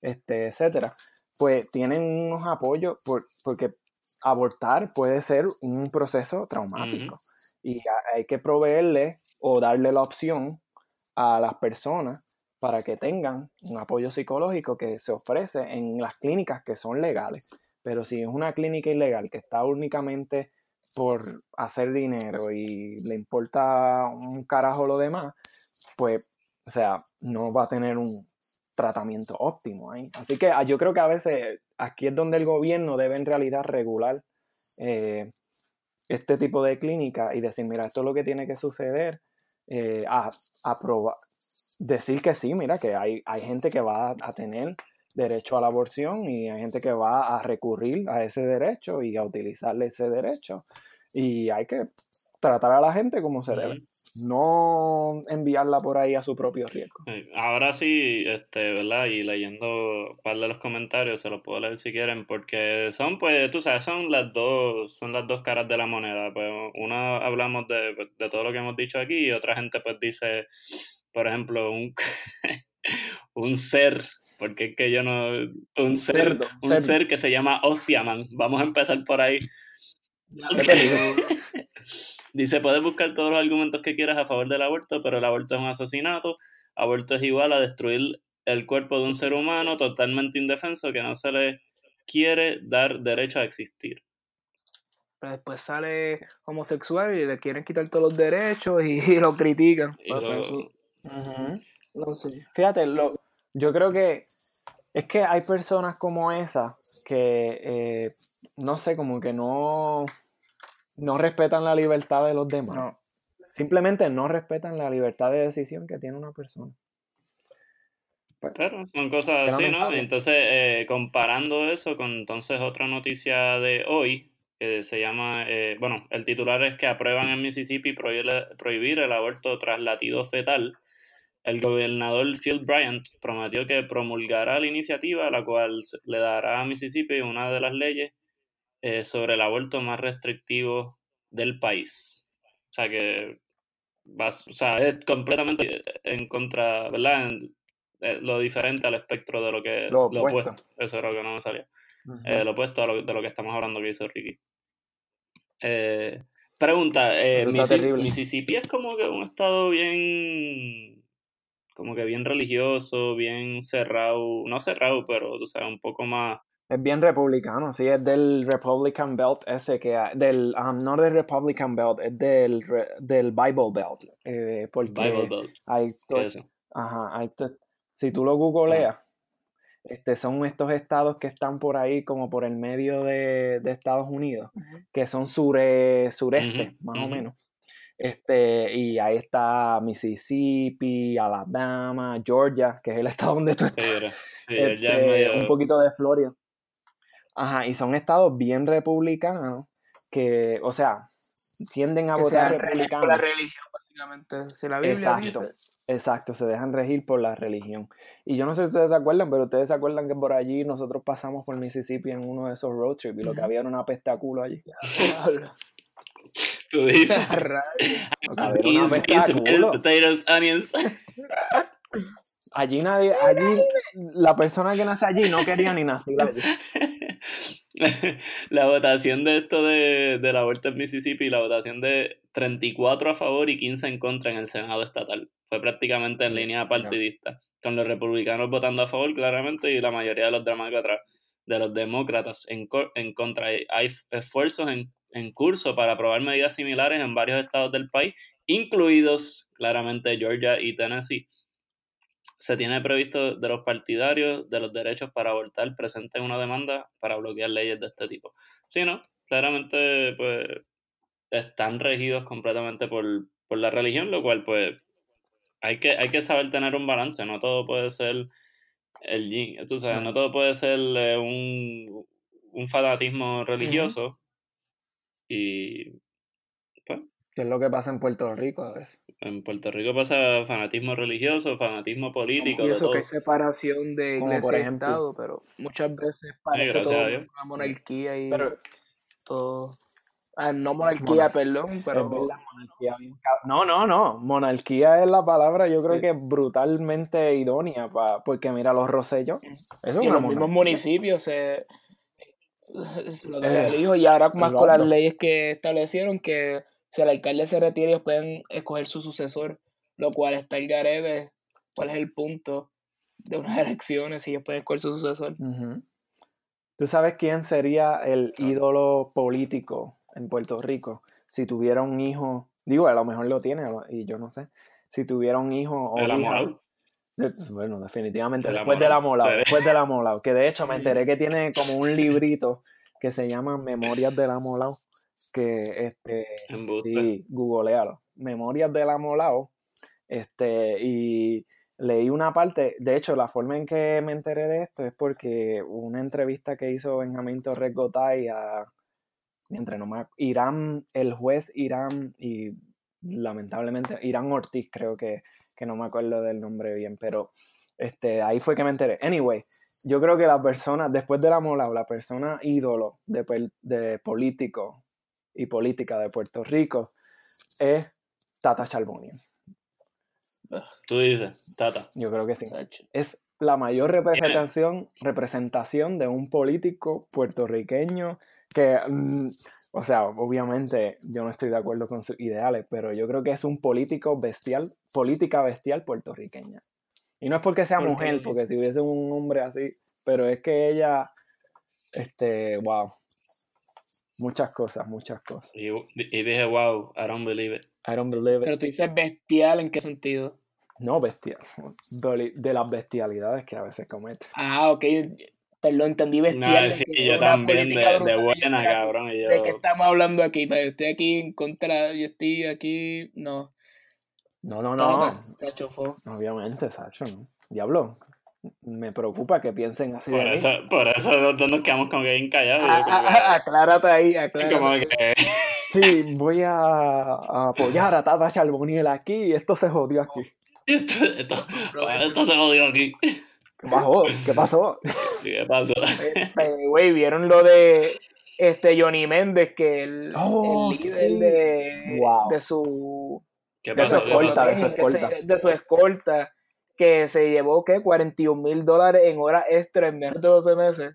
Speaker 3: este etcétera pues tienen unos apoyos por- porque abortar puede ser un proceso traumático. Y ha- hay que proveerle o darle la opción a las personas para que tengan un apoyo psicológico que se ofrece en las clínicas que son legales. Pero si es una clínica ilegal que está únicamente por hacer dinero y le importa un carajo lo demás, pues, o sea, no va a tener un tratamiento óptimo ahí. Así que ah, yo creo que a veces aquí es donde el gobierno debe en realidad regular eh, este tipo de clínica y decir, mira, esto es lo que tiene que suceder, eh, a, aprobar, decir que sí, mira, que hay, hay gente que va a tener derecho a la aborción y hay gente que va a recurrir a ese derecho y a utilizarle ese derecho y hay que tratar a la gente como se debe, no enviarla por ahí a su propio riesgo.
Speaker 4: Ahora sí, este, ¿verdad? Y leyendo un par de los comentarios, se los puedo leer si quieren, porque son, pues, tú sabes, son las dos, son las dos caras de la moneda. Pues, una hablamos de, pues, de todo lo que hemos dicho aquí, y otra gente, pues, dice, por ejemplo, un, un ser, porque es que yo no, un ser,
Speaker 3: cerdo,
Speaker 4: un
Speaker 3: cerdo.
Speaker 4: ser que se llama Hostiaman. Vamos a empezar por ahí. Dice, puedes buscar todos los argumentos que quieras a favor del aborto, pero el aborto es un asesinato. Aborto es igual a destruir el cuerpo de un ser humano totalmente indefenso que no se le quiere dar derecho a existir.
Speaker 5: Pero después sale homosexual y le quieren quitar todos los derechos y, y lo critican.
Speaker 4: Y lo-
Speaker 5: no sé.
Speaker 3: Fíjate, lo, yo creo que es que hay personas como esa que, eh, no sé, como que no, no respetan la libertad de los demás.
Speaker 5: No.
Speaker 3: Simplemente no respetan la libertad de decisión que tiene una persona.
Speaker 4: Pero son cosas así, ¿no? Entonces, eh, comparando eso con entonces otra noticia de hoy, que se llama, eh, bueno, el titular es que aprueban en Mississippi prohibir, prohibir el aborto tras latido fetal. El gobernador Phil Bryant prometió que promulgará la iniciativa, la cual le dará a Mississippi una de las leyes eh, sobre el aborto más restrictivo del país. O sea que vas, o sea, es completamente en contra, ¿verdad? En- eh, lo diferente al espectro de lo que
Speaker 3: Lo opuesto.
Speaker 4: Eso era lo que no me salía. Eh, lo opuesto a lo, de lo que estamos hablando que hizo Ricky. Eh, pregunta, eh,
Speaker 3: Eso está
Speaker 4: Missi-
Speaker 3: terrible.
Speaker 4: Mississippi es como que un estado bien, como que bien religioso, bien cerrado, no cerrado, pero tú sabes, un poco más,
Speaker 3: Es bien republicano, sí, es del Republican Belt ese que hay, del, um, no del Republican Belt, es del, del Bible Belt, eh, porque
Speaker 4: Bible Belt.
Speaker 3: hay, to-
Speaker 4: ¿qué es?
Speaker 3: Ajá, hay si tú lo googleas, este, son estos estados que están por ahí como por el medio de, de Estados Unidos, que son sure, sureste, más o menos. Este, y ahí está Mississippi, Alabama, Georgia, que es el estado donde tú estás.
Speaker 4: Sí, era- sí, ya es
Speaker 3: este,
Speaker 4: medio-
Speaker 3: un poquito de Florida. Ajá, y son estados bien republicanos que, o sea, tienden a
Speaker 5: Que
Speaker 3: votar
Speaker 5: dejan regir por
Speaker 3: republicanos.
Speaker 5: la religión, básicamente. Si la Biblia
Speaker 3: Exacto,
Speaker 5: dice.
Speaker 3: exacto, se dejan regir por la religión. Y yo no sé si ustedes se acuerdan, pero ustedes se acuerdan que por allí nosotros pasamos por Mississippi en uno de esos road trips y lo que había era una peste a culo allí.
Speaker 4: Tú dices.
Speaker 3: Había era una a
Speaker 4: beans,
Speaker 3: culo.
Speaker 4: potatoes, onions.
Speaker 3: Allí nadie, allí la persona que nace allí no quería ni nacer allí.
Speaker 4: la votación de esto de, del aborto en Mississippi, la votación de 34 a favor y 15 en contra en el Senado estatal. Fue prácticamente en línea partidista, con los republicanos votando a favor claramente y la mayoría de los demócratas, de los demócratas en, en contra. Hay esfuerzos en, en curso para aprobar medidas similares en varios estados del país, incluidos claramente Georgia y Tennessee. Se tiene previsto de los partidarios de los derechos para abortar presenten una demanda para bloquear leyes de este tipo. Sí, ¿no? Claramente, pues, están regidos completamente por, por la religión, lo cual, pues, hay que, hay que saber tener un balance. No todo puede ser el yin, tú sabes, no todo puede ser eh, un, un fanatismo religioso. Y, pues,
Speaker 3: ¿Qué es lo que pasa en Puerto Rico a veces?
Speaker 4: En Puerto Rico pasa fanatismo religioso, fanatismo político,
Speaker 5: Y eso que hay separación de
Speaker 3: Como
Speaker 5: iglesia
Speaker 3: por
Speaker 5: y
Speaker 3: ejemplo.
Speaker 5: Estado, pero muchas veces parece
Speaker 4: gracias
Speaker 5: todo una monarquía y
Speaker 3: Pero
Speaker 5: todo. Ah, no monarquía,
Speaker 3: Monar-
Speaker 5: perdón,
Speaker 3: es
Speaker 5: pero
Speaker 3: verdad, monarquía bien No, no, no. Monarquía es la palabra, yo creo
Speaker 5: Sí.
Speaker 3: que es brutalmente idónea, pa- porque mira los Rosellos. Eso es
Speaker 5: y
Speaker 3: una
Speaker 5: los mismos
Speaker 3: monarquía.
Speaker 5: municipios se es lo que él dijo, y ahora más con las leyes que establecieron que si el alcalde se retira ellos pueden escoger su sucesor, lo cual está el garete, cuál es el punto de unas elecciones si ellos pueden escoger su sucesor.
Speaker 3: ¿Tú sabes quién sería el ídolo político en Puerto Rico si tuviera un hijo? Digo, a lo mejor lo tiene y yo no sé. Si tuviera un hijo o
Speaker 4: El
Speaker 3: hija. De- bueno, definitivamente
Speaker 4: El
Speaker 3: después
Speaker 4: amolado.
Speaker 3: amolado,
Speaker 4: Sí.
Speaker 3: después del amolado, que de hecho me enteré que tiene como un librito que se llama Memorias del amolado, que este. Sí, googlealo. Memorias del Amolao. Este, y leí una parte, de hecho, la forma en que me enteré de esto es porque una entrevista que hizo Benjamín Torres Gotay a mientras no me- Irán, el juez Irán y lamentablemente Irán Ortiz, creo que, que no me acuerdo del nombre bien, pero este, ahí fue que me enteré. Anyway, yo creo que la persona, después del Amolao, la persona ídolo de, de político y política de Puerto Rico es Tata Charbonnier.
Speaker 4: Tú dices, Tata.
Speaker 3: Yo creo que sí. Es la mayor representación, representación de un político puertorriqueño que, mm, o sea, obviamente yo no estoy de acuerdo con sus ideales, pero yo creo que es un político bestial, política bestial puertorriqueña. Y no es porque sea mujer, porque si hubiese un hombre así, pero es que ella, este, wow, muchas cosas, muchas cosas.
Speaker 4: Y, y dije, wow, I don't believe it.
Speaker 3: I don't believe it.
Speaker 5: Pero tú dices bestial, ¿en qué sentido?
Speaker 3: No bestial, de de las bestialidades que a veces comete.
Speaker 5: Ah, ok. Perdón, entendí
Speaker 4: No,
Speaker 5: bestial. de
Speaker 4: sí,
Speaker 5: que
Speaker 4: yo también, de, de buena, cabrón. Yo,
Speaker 5: ¿De qué estamos hablando aquí? Pero yo estoy aquí en contra, yo estoy aquí, no.
Speaker 3: No, no, no.
Speaker 5: Se chofó.
Speaker 3: Obviamente, Sacho, ¿no? Diablo, me preocupa que piensen así
Speaker 4: por,
Speaker 3: de mí.
Speaker 4: eso, por eso nosotros nos quedamos como que bien callados.
Speaker 5: Ah, ah, ah, aclárate ahí, aclárate.
Speaker 4: como que,
Speaker 3: Sí, voy a, a apoyar a Tata Charboniel aquí y esto se jodió aquí.
Speaker 4: esto, esto, esto se jodió aquí.
Speaker 3: ¿Qué pasó? ¿Qué pasó?
Speaker 4: ¿Qué pasó?
Speaker 5: Este, Güey, ¿vieron lo de este Johnny Méndez? Que el,
Speaker 3: Oh,
Speaker 5: el líder
Speaker 3: sí.
Speaker 5: de,
Speaker 3: Wow.
Speaker 5: de su
Speaker 4: ¿Qué
Speaker 3: De su escolta,
Speaker 4: pasó?
Speaker 3: de su
Speaker 5: se-
Speaker 3: escolta.
Speaker 5: de su escolta, que se llevó, ¿qué? 41 mil dólares en horas extra en menos de 12 meses.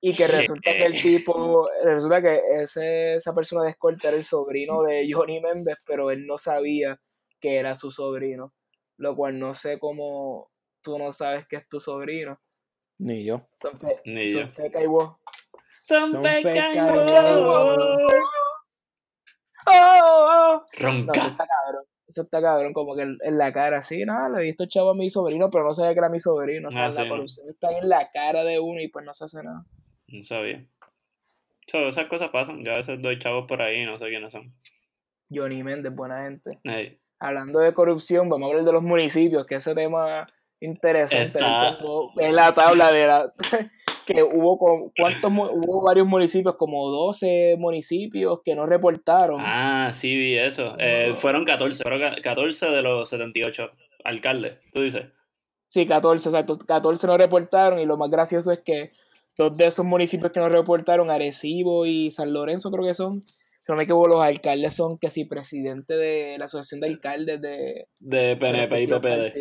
Speaker 5: Y que resulta que el tipo, resulta que ese, esa persona de escolta era el sobrino de Johnny Méndez, pero él no sabía que era su sobrino. Lo cual no sé cómo tú no sabes que es tu sobrino.
Speaker 3: Ni yo.
Speaker 5: Son, fe,
Speaker 4: Ni
Speaker 5: son
Speaker 4: yo.
Speaker 5: feca y vos.
Speaker 4: Son
Speaker 3: Son
Speaker 4: pecados.
Speaker 3: pecados.
Speaker 5: No, eso
Speaker 4: Ronca.
Speaker 5: está cabrón. Eso está cabrón, como que en, la cara, sí, nada, le he visto chavo a mi sobrino, pero no sabía que era mi sobrino. O sea,
Speaker 4: Ah,
Speaker 5: la
Speaker 4: sí, no.
Speaker 5: corrupción está ahí en la cara de uno y pues no se hace nada.
Speaker 4: No sabía. So, esas cosas pasan. Yo a veces doy chavos por ahí y no sé quiénes son.
Speaker 5: Johnny Méndez, buena gente.
Speaker 4: Ey,
Speaker 5: Hablando de corrupción, vamos a hablar de los municipios, que ese tema interesante.
Speaker 4: Está-
Speaker 5: ves la tabla de la que hubo con cuántos hubo varios municipios, como 12 municipios que no reportaron.
Speaker 4: Ah, sí, vi eso. Eh, fueron 14. Fueron ca- 14 de los 78 alcaldes. Tú dices.
Speaker 5: Sí, 14, exacto. 14 no reportaron y lo más gracioso es que dos de esos municipios que no reportaron, Arecibo y San Lorenzo creo que son, si no me equivoco, los alcaldes son que sí, presidente de la Asociación de Alcaldes de
Speaker 4: De PNP y PPD.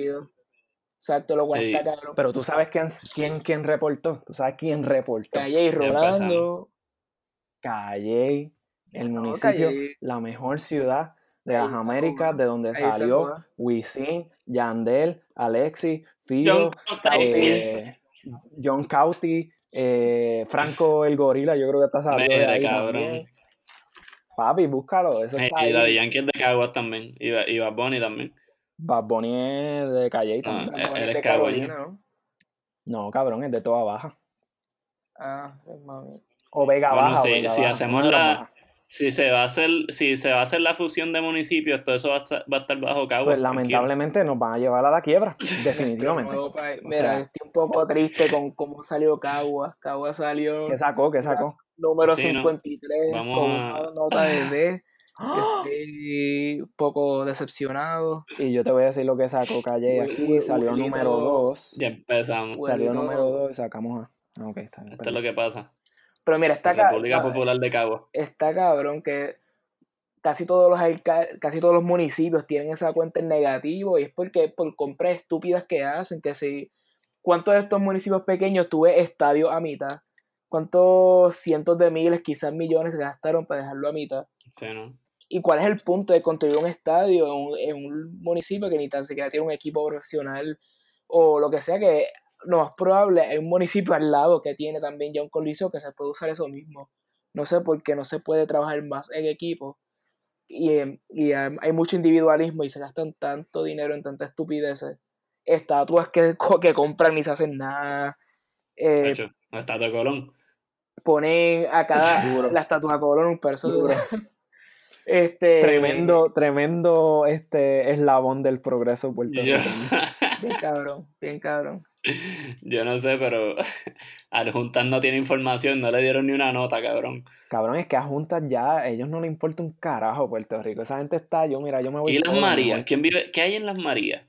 Speaker 5: Exacto, lo cual
Speaker 4: Sí.
Speaker 5: está cabrón.
Speaker 3: Pero tú sabes quién, quién, quién reportó. Tú sabes quién reportó.
Speaker 5: Calle y Rolando.
Speaker 3: Calle, el
Speaker 5: No,
Speaker 3: municipio,
Speaker 5: Calle.
Speaker 3: la mejor ciudad de las Américas, de donde
Speaker 5: Ahí
Speaker 3: salió. Wisin, Yandel, Alexis, Fido,
Speaker 4: John Cauty.
Speaker 3: eh, John eh, Franco el Gorila, yo creo que está saliendo de ahí
Speaker 4: cabrón.
Speaker 3: también. Papi, búscalo, eso está
Speaker 4: y
Speaker 3: ahí.
Speaker 4: Daddy Yankee es de Caguas también. Y, y Bad Bunny también.
Speaker 3: Bad Bunny es de Calle
Speaker 4: Ah,
Speaker 3: también.
Speaker 5: Vamos a
Speaker 4: él
Speaker 5: ver
Speaker 4: es
Speaker 5: de
Speaker 4: cagüeño.
Speaker 5: Carolina, ¿no?
Speaker 3: No, cabrón, es de toda baja.
Speaker 5: Ah, es mami.
Speaker 3: O Vega
Speaker 4: Bueno,
Speaker 3: Baja. o
Speaker 4: si-
Speaker 3: Vega
Speaker 4: si
Speaker 3: Baja,
Speaker 4: hacemos la-. Si se va a hacer, si se va a hacer la fusión de municipios, todo eso va a estar, va a estar bajo Caguas.
Speaker 3: Pues lamentablemente nos van a llevar a la quiebra, definitivamente.
Speaker 5: País.
Speaker 3: O
Speaker 5: Mira,
Speaker 3: sea-
Speaker 5: estoy un poco triste con cómo salió Caguas. Caguas salió
Speaker 3: ¿Qué sacó? ¿Qué sacó?
Speaker 5: número
Speaker 4: Sí, ¿no?
Speaker 5: 53
Speaker 4: Vamos
Speaker 5: con
Speaker 4: a-
Speaker 5: una nota de D. Yo estoy un poco decepcionado.
Speaker 3: Y yo te voy a decir lo que sacó Calle aquí. Salió número 2.
Speaker 4: Ya empezamos.
Speaker 3: Salió número 2 y sacamos a. ah, está bien.
Speaker 4: Esto es lo que pasa.
Speaker 5: Pero mira, está, ca-
Speaker 4: República Popular de Cagua.
Speaker 5: está cabrón que casi todos los alca- casi todos los municipios tienen esa cuenta en negativo y es porque por compras estúpidas que hacen, que si ¿cuántos de estos municipios pequeños tuve estadio a mitad? ¿Cuántos cientos de miles, quizás millones gastaron para dejarlo a mitad?
Speaker 4: Sí, ¿no?
Speaker 5: ¿Y cuál es el punto de construir un estadio en un, en un municipio que ni tan siquiera tiene un equipo profesional o lo que sea que lo más probable hay un municipio al lado que tiene también ya un coliseo que se puede usar eso mismo. No sé por qué no se puede trabajar más en equipo y, em, y em, hay mucho individualismo y se gastan tanto dinero en tantas estupideces. Estatuas que, que compran ni se hacen nada. Eh,
Speaker 4: Hecho, no está de Colón.
Speaker 5: ponen a cada la estatua Colón un peso
Speaker 3: Duro.
Speaker 5: Este,
Speaker 3: Tremendo, tremendo este eslabón del progreso puertorriqueño.
Speaker 5: Bien cabrón, bien cabrón.
Speaker 4: yo no sé, pero al Juntas no tiene información, no le dieron ni una nota, cabrón.
Speaker 3: Cabrón, es que a Juntas ya, a ellos no les importa un carajo Puerto Rico. Esa gente está, yo, mira, yo me voy
Speaker 4: ¿Y las Marías? ¿Quién vive? ¿Qué hay en las Marías?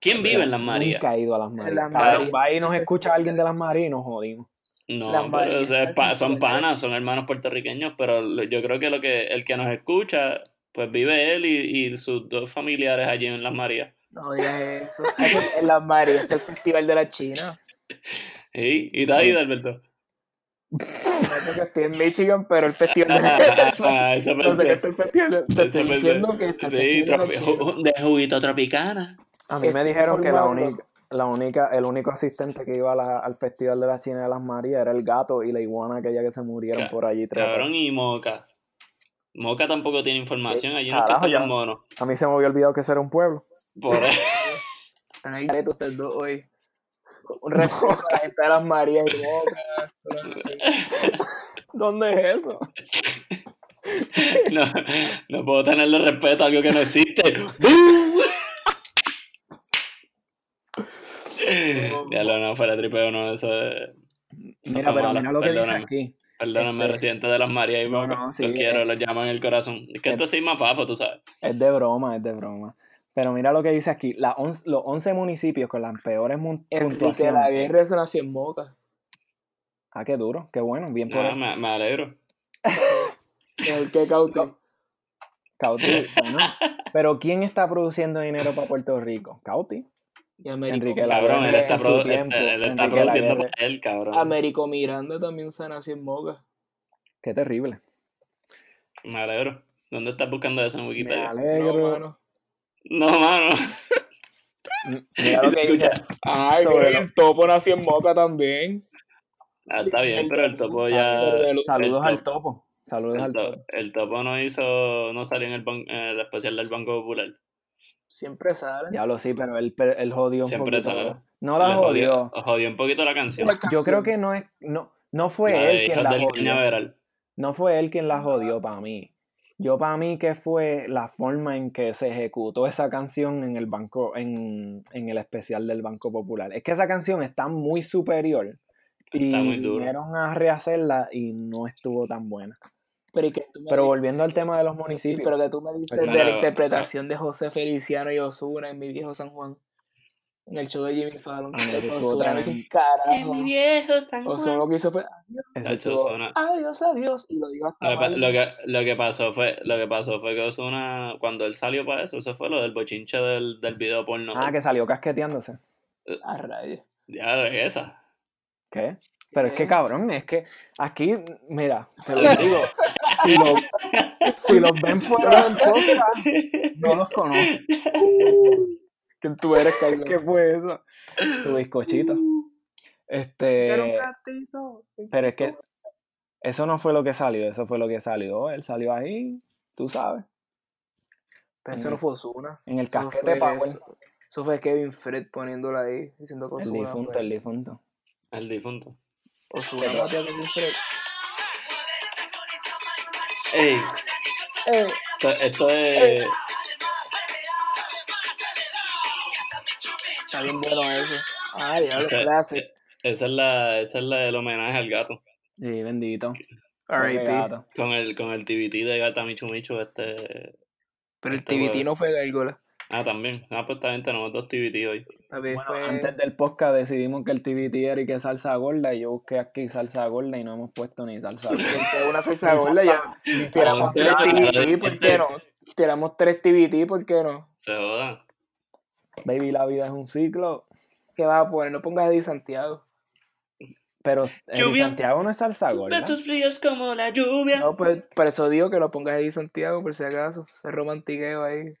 Speaker 4: ¿Quién vive en las Marías?
Speaker 3: Nunca he ido a las Marías.
Speaker 5: Las
Speaker 3: Cabrón,
Speaker 5: Marías.
Speaker 3: va y nos escucha alguien de las Marías y nos jodimos.
Speaker 4: No,
Speaker 5: Las
Speaker 4: pero,
Speaker 5: Marías,
Speaker 4: o sea,
Speaker 5: ¿sabes
Speaker 4: pa-
Speaker 5: quién
Speaker 4: son panas, son hermanos puertorriqueños, pero yo creo que lo que el que nos escucha, pues vive él y, y sus dos familiares allí en las Marías.
Speaker 5: No digas eso. Que En las Marías está el Festival de la China.
Speaker 4: ¿Sí? ¿Y está ahí, Alberto?
Speaker 5: No sé que estoy en Michigan, pero el Festival de la
Speaker 4: Ah, eso
Speaker 5: No sé
Speaker 4: pensé.
Speaker 5: que está el Festival de Te estoy diciendo que está el
Speaker 4: Sí,
Speaker 5: Festival de la
Speaker 4: tropi- de juguito tropicana.
Speaker 3: A mí me dijeron que la única, la única, el único asistente que iba a la- al Festival de la China de las Marías era el gato y la iguana aquella que se murieron
Speaker 4: Ca-
Speaker 3: por allí. trepados.
Speaker 4: Cabrón y Moca. Moca tampoco tiene información, allí no es monos.
Speaker 3: A mí se me había olvidado que ese era un pueblo.
Speaker 4: Por eso.
Speaker 5: Están ahí ustedes dos hoy. Un a la gente de las Marías y Moca.
Speaker 3: ¿Dónde es eso?
Speaker 4: No, no puedo tenerle respeto a algo que no existe. ya lo no, fuera tripeo, no, eso es.
Speaker 3: Mira, pero mira lo que dice aquí.
Speaker 4: Perdóname,
Speaker 3: Este-
Speaker 4: residente de las Marías y
Speaker 3: No, no, sí,
Speaker 4: los quiero,
Speaker 3: eh.
Speaker 4: los llamo en el corazón. Es que esto sí es más fafo, tú sabes.
Speaker 3: Es de broma, es de broma. Pero mira lo que dice aquí. La los 11 municipios con las peores puntuaciones.
Speaker 5: la Guerra se nació en Moca.
Speaker 3: Ah, qué duro, qué bueno, bien por
Speaker 4: Ah,
Speaker 3: él.
Speaker 4: me, me alegro.
Speaker 5: El que Cauti.
Speaker 3: Cauti, bueno. Pero ¿quién está produciendo dinero para Puerto Rico? Cauti.
Speaker 5: Y Américo,
Speaker 3: Enrique
Speaker 4: Cabrón, él está,
Speaker 3: tiempo,
Speaker 4: él está produciendo para él, cabrón.
Speaker 5: Américo Miranda también se nació en Moca.
Speaker 3: Qué terrible.
Speaker 4: Me alegro. ¿Dónde estás buscando eso en
Speaker 3: Me
Speaker 4: Wikipedia?
Speaker 3: alegro.
Speaker 5: No, mano.
Speaker 4: No, mano.
Speaker 3: Mira lo que dice.
Speaker 5: Ay, el topo nació en Moca también.
Speaker 4: Ah, está bien, pero el topo ya.
Speaker 3: Saludos al
Speaker 4: topo.
Speaker 3: Saludos
Speaker 4: El,
Speaker 3: al
Speaker 4: to-
Speaker 3: topo.
Speaker 4: el topo no hizo, no salió en el, ban- en el especial del Banco Popular.
Speaker 5: Siempre salen.
Speaker 3: Diablo, sí, pero él, él jodió un
Speaker 4: Siempre
Speaker 3: poquito.
Speaker 4: sale.
Speaker 3: No la jodió.
Speaker 4: jodió un poquito la canción.
Speaker 5: La
Speaker 3: Yo creo que no es. No, no fue
Speaker 4: La
Speaker 3: él quien la jodió.
Speaker 4: Cañaveral.
Speaker 3: No fue él quien la jodió para mí. Yo para mí que fue la forma en que se ejecutó esa canción en el banco, en, en el especial del Banco Popular. Es que esa canción está muy superior. Y
Speaker 4: Está
Speaker 3: vinieron a rehacerla y no estuvo tan buena.
Speaker 5: Pero, que tú me
Speaker 3: Pero
Speaker 5: dices-
Speaker 3: volviendo al tema de los
Speaker 5: sí,
Speaker 3: municipios.
Speaker 5: pero que tú me dices
Speaker 3: Pero-
Speaker 5: de la interpretación de José Feliciano y Osuna en Mi Viejo San Juan. En el show de Jimmy Fallon. Osuna es un carajo.
Speaker 4: viejo
Speaker 5: Osuna lo que hizo fue
Speaker 3: estuvo-
Speaker 4: Ozuna-
Speaker 5: adiós, adiós. Y lo digo hasta
Speaker 4: Lo que, lo, que, lo que pasó fue, lo que pasó fue que Ozuna, cuando él salió para eso, eso fue lo del bochinche del, del video porno.
Speaker 3: Ah, que salió casqueteándose.
Speaker 5: A rayos.
Speaker 4: Ya es esa.
Speaker 3: ¿Qué? Pero es que cabrón, es que aquí, mira, te lo digo, si, lo- si los ven fuera del podcast, no los conozco.
Speaker 5: ¿Quién tú eres, Carlos?
Speaker 3: ¿Qué fue eso? Tu bizcochito. Este, pero es que eso no fue lo que salió, eso fue lo que salió. Él salió ahí, tú sabes,
Speaker 5: Pero eso no fue Osuna.
Speaker 3: en el casquete Power.
Speaker 5: eso, eso fue Kevin Fred poniéndola ahí, diciendo que
Speaker 3: El
Speaker 5: Ozuna
Speaker 3: difunto,
Speaker 5: fue.
Speaker 3: el difunto.
Speaker 4: El difunto.
Speaker 5: Ozuna mató a Kevin Fred.
Speaker 4: Ey, esto, esto es.
Speaker 5: está bien bueno eso. Ah, diablo,
Speaker 4: Ese-
Speaker 5: clase.
Speaker 4: Esa es la, esa es la del homenaje al gato.
Speaker 3: Sí, bendito.
Speaker 4: Con el, con el TBT de Gata Michu Michu, este.
Speaker 5: Pero el
Speaker 4: Este
Speaker 5: TBT
Speaker 4: jueves.
Speaker 5: no fue Gárgola.
Speaker 4: Ah, también. Ah, pues gente tenemos dos TBT hoy.
Speaker 3: Bueno,
Speaker 5: fue...
Speaker 3: antes del podcast decidimos que el TBT era y que salsa gorda y yo busqué aquí salsa gorda y no hemos puesto ni salsa gorda.
Speaker 5: Una salsa gorda ya. Tiramos tres TBT, ¿por qué no? Tiramos tres TBT, ¿por qué no?
Speaker 4: Se jodan.
Speaker 3: Baby, la vida es un ciclo.
Speaker 5: ¿Qué vas a poner? No pongas Eddie Santiago.
Speaker 3: Pero en
Speaker 4: Lluvia.
Speaker 3: Santiago no es salsa gorda.
Speaker 4: Fríos como la lluvia.
Speaker 5: No, pues por eso digo que no pongas Eddie Santiago, por si acaso. Se romantiqueo ahí.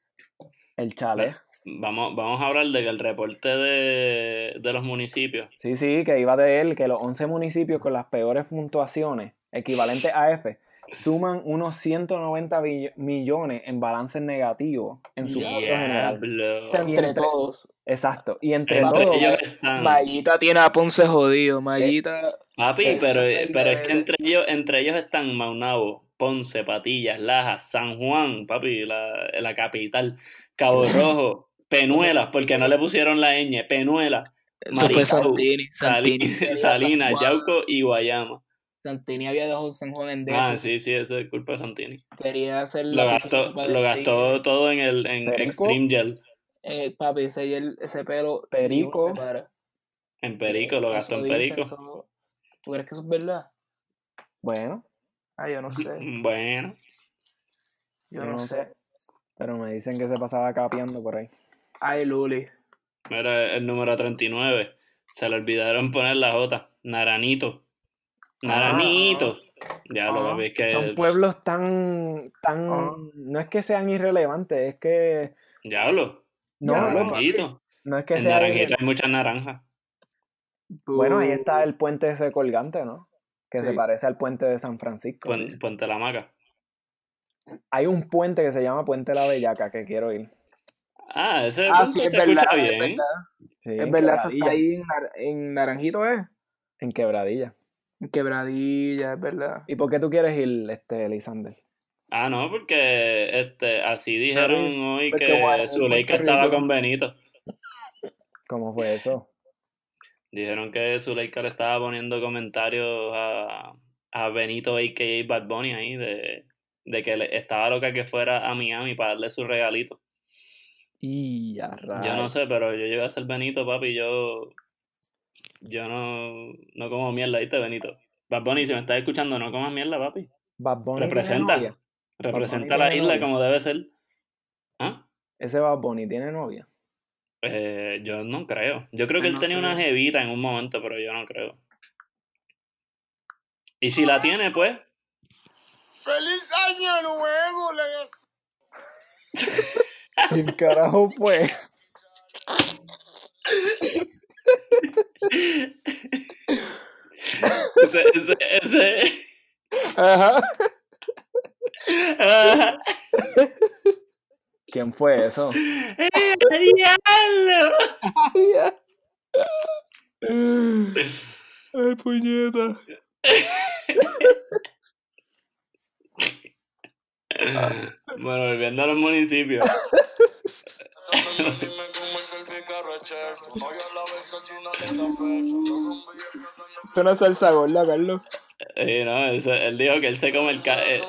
Speaker 3: El chalet.
Speaker 4: Vamos, vamos a hablar de que el reporte de, de los municipios.
Speaker 3: Sí, sí, que iba de él que los 11 municipios con las peores puntuaciones, equivalentes a F, suman unos 190 bill- millones en balances negativos en su cuadro general.
Speaker 5: O sea, entre
Speaker 3: entre-
Speaker 5: todos.
Speaker 3: Exacto. Y entre,
Speaker 4: Entre
Speaker 3: todos,
Speaker 4: ellos están.
Speaker 5: Mallita tiene a Ponce jodido. Mallita.
Speaker 4: Papi,
Speaker 3: Es-
Speaker 4: pero,
Speaker 5: es
Speaker 4: pero es que entre ellos, entre ellos están Maunabo, Ponce, Patillas, Lajas, San Juan, papi, la, la capital, Cabo Rojo, Penuelas, porque no le pusieron la ñ, Penuelas,
Speaker 5: Eso fue Santini.
Speaker 4: Sali-
Speaker 5: Santini. quería
Speaker 4: Salinas,
Speaker 5: San Juan.
Speaker 4: Yauco y Guayama.
Speaker 5: Santini había dejado San Juan en
Speaker 4: Ah, sí, sí, eso es culpa de Santini.
Speaker 5: Quería hacer
Speaker 4: Lo gastó, lo todo en el en
Speaker 3: Perico.
Speaker 4: Extreme Gel.
Speaker 5: eh, papi, ese, gel- ese pelo.
Speaker 3: Perico.
Speaker 4: En Perico, lo gastó en Perico.
Speaker 5: eso- ¿Tú crees que eso es verdad?
Speaker 3: bueno,
Speaker 5: Ah, yo no sé.
Speaker 4: Bueno,
Speaker 5: Yo no sé.
Speaker 3: Pero me dicen que se pasaba capeando por ahí.
Speaker 5: Ay, Luli.
Speaker 4: mira el número 39. Se le olvidaron poner la J. Naranito. Naranito. Ya lo
Speaker 5: Ah,
Speaker 4: papi, es que.
Speaker 3: Son pueblos tan, tan,
Speaker 5: Ah.
Speaker 3: no es que sean irrelevantes, es que,
Speaker 4: Diablo.
Speaker 3: no,
Speaker 4: Naranjito.
Speaker 3: no es que
Speaker 4: En
Speaker 3: sea
Speaker 4: Naranjito hay muchas naranjas.
Speaker 3: Bueno, ahí está el puente ese colgante, ¿no? Que se parece al puente de San Francisco.
Speaker 4: Puen-
Speaker 3: dice.
Speaker 4: Puente La Maca.
Speaker 3: Hay un puente que se llama Puente La Bellaca que quiero ir.
Speaker 4: Ah, ese
Speaker 5: Ah, sí, es
Speaker 4: se
Speaker 5: verdad.
Speaker 4: escucha
Speaker 5: Es
Speaker 4: bien.
Speaker 5: verdad,
Speaker 3: Sí,
Speaker 5: es verdad, eso está ahí en, Nar- en Naranjito, ¿eh?
Speaker 3: En Quebradilla.
Speaker 5: En Quebradilla, es verdad.
Speaker 3: ¿Y por qué tú quieres ir, este, Lisander?
Speaker 4: Ah, no, porque este, así dijeron hoy que Zuleika estaba con Benito.
Speaker 3: ¿Cómo fue eso?
Speaker 4: Dijeron que Zuleika le estaba poniendo comentarios a, a Benito, a.k.a. Bad Bunny ahí, de, de que le- estaba loca que fuera a Miami para darle su regalito.
Speaker 3: Y a
Speaker 4: Yo no sé, pero yo llegué a ser Benito, papi, yo... Yo no, no como mierda, ¿viste, Benito? Bad Bunny, si me estás escuchando, no comas mierda, papi.
Speaker 3: Bad Bunny tiene
Speaker 4: Representa.
Speaker 3: novia.
Speaker 4: Representa
Speaker 3: Bunny
Speaker 4: la
Speaker 3: tiene
Speaker 4: isla
Speaker 3: novia.
Speaker 4: como debe ser. ¿Ah?
Speaker 3: Ese Bad Bunny tiene novia.
Speaker 4: Eh, yo no creo. Yo creo que
Speaker 5: Ah,
Speaker 4: él
Speaker 5: no
Speaker 4: tenía
Speaker 5: sé.
Speaker 4: una jevita en un momento, pero yo no creo. Y si la tiene, pues,
Speaker 5: ¡Feliz año nuevo!
Speaker 3: ¿Quién carajo fue?
Speaker 4: ese, ese, ese.
Speaker 5: Ajá.
Speaker 4: Ah,
Speaker 3: ¿Quién fue eso?
Speaker 4: ¡Eh, diablo!
Speaker 5: Ay, puñeta.
Speaker 4: Bueno, volviendo a los municipios.
Speaker 5: Es una salsa gorda, Carlos.
Speaker 4: Eh, no, ese- él dijo que él se come el ca eh,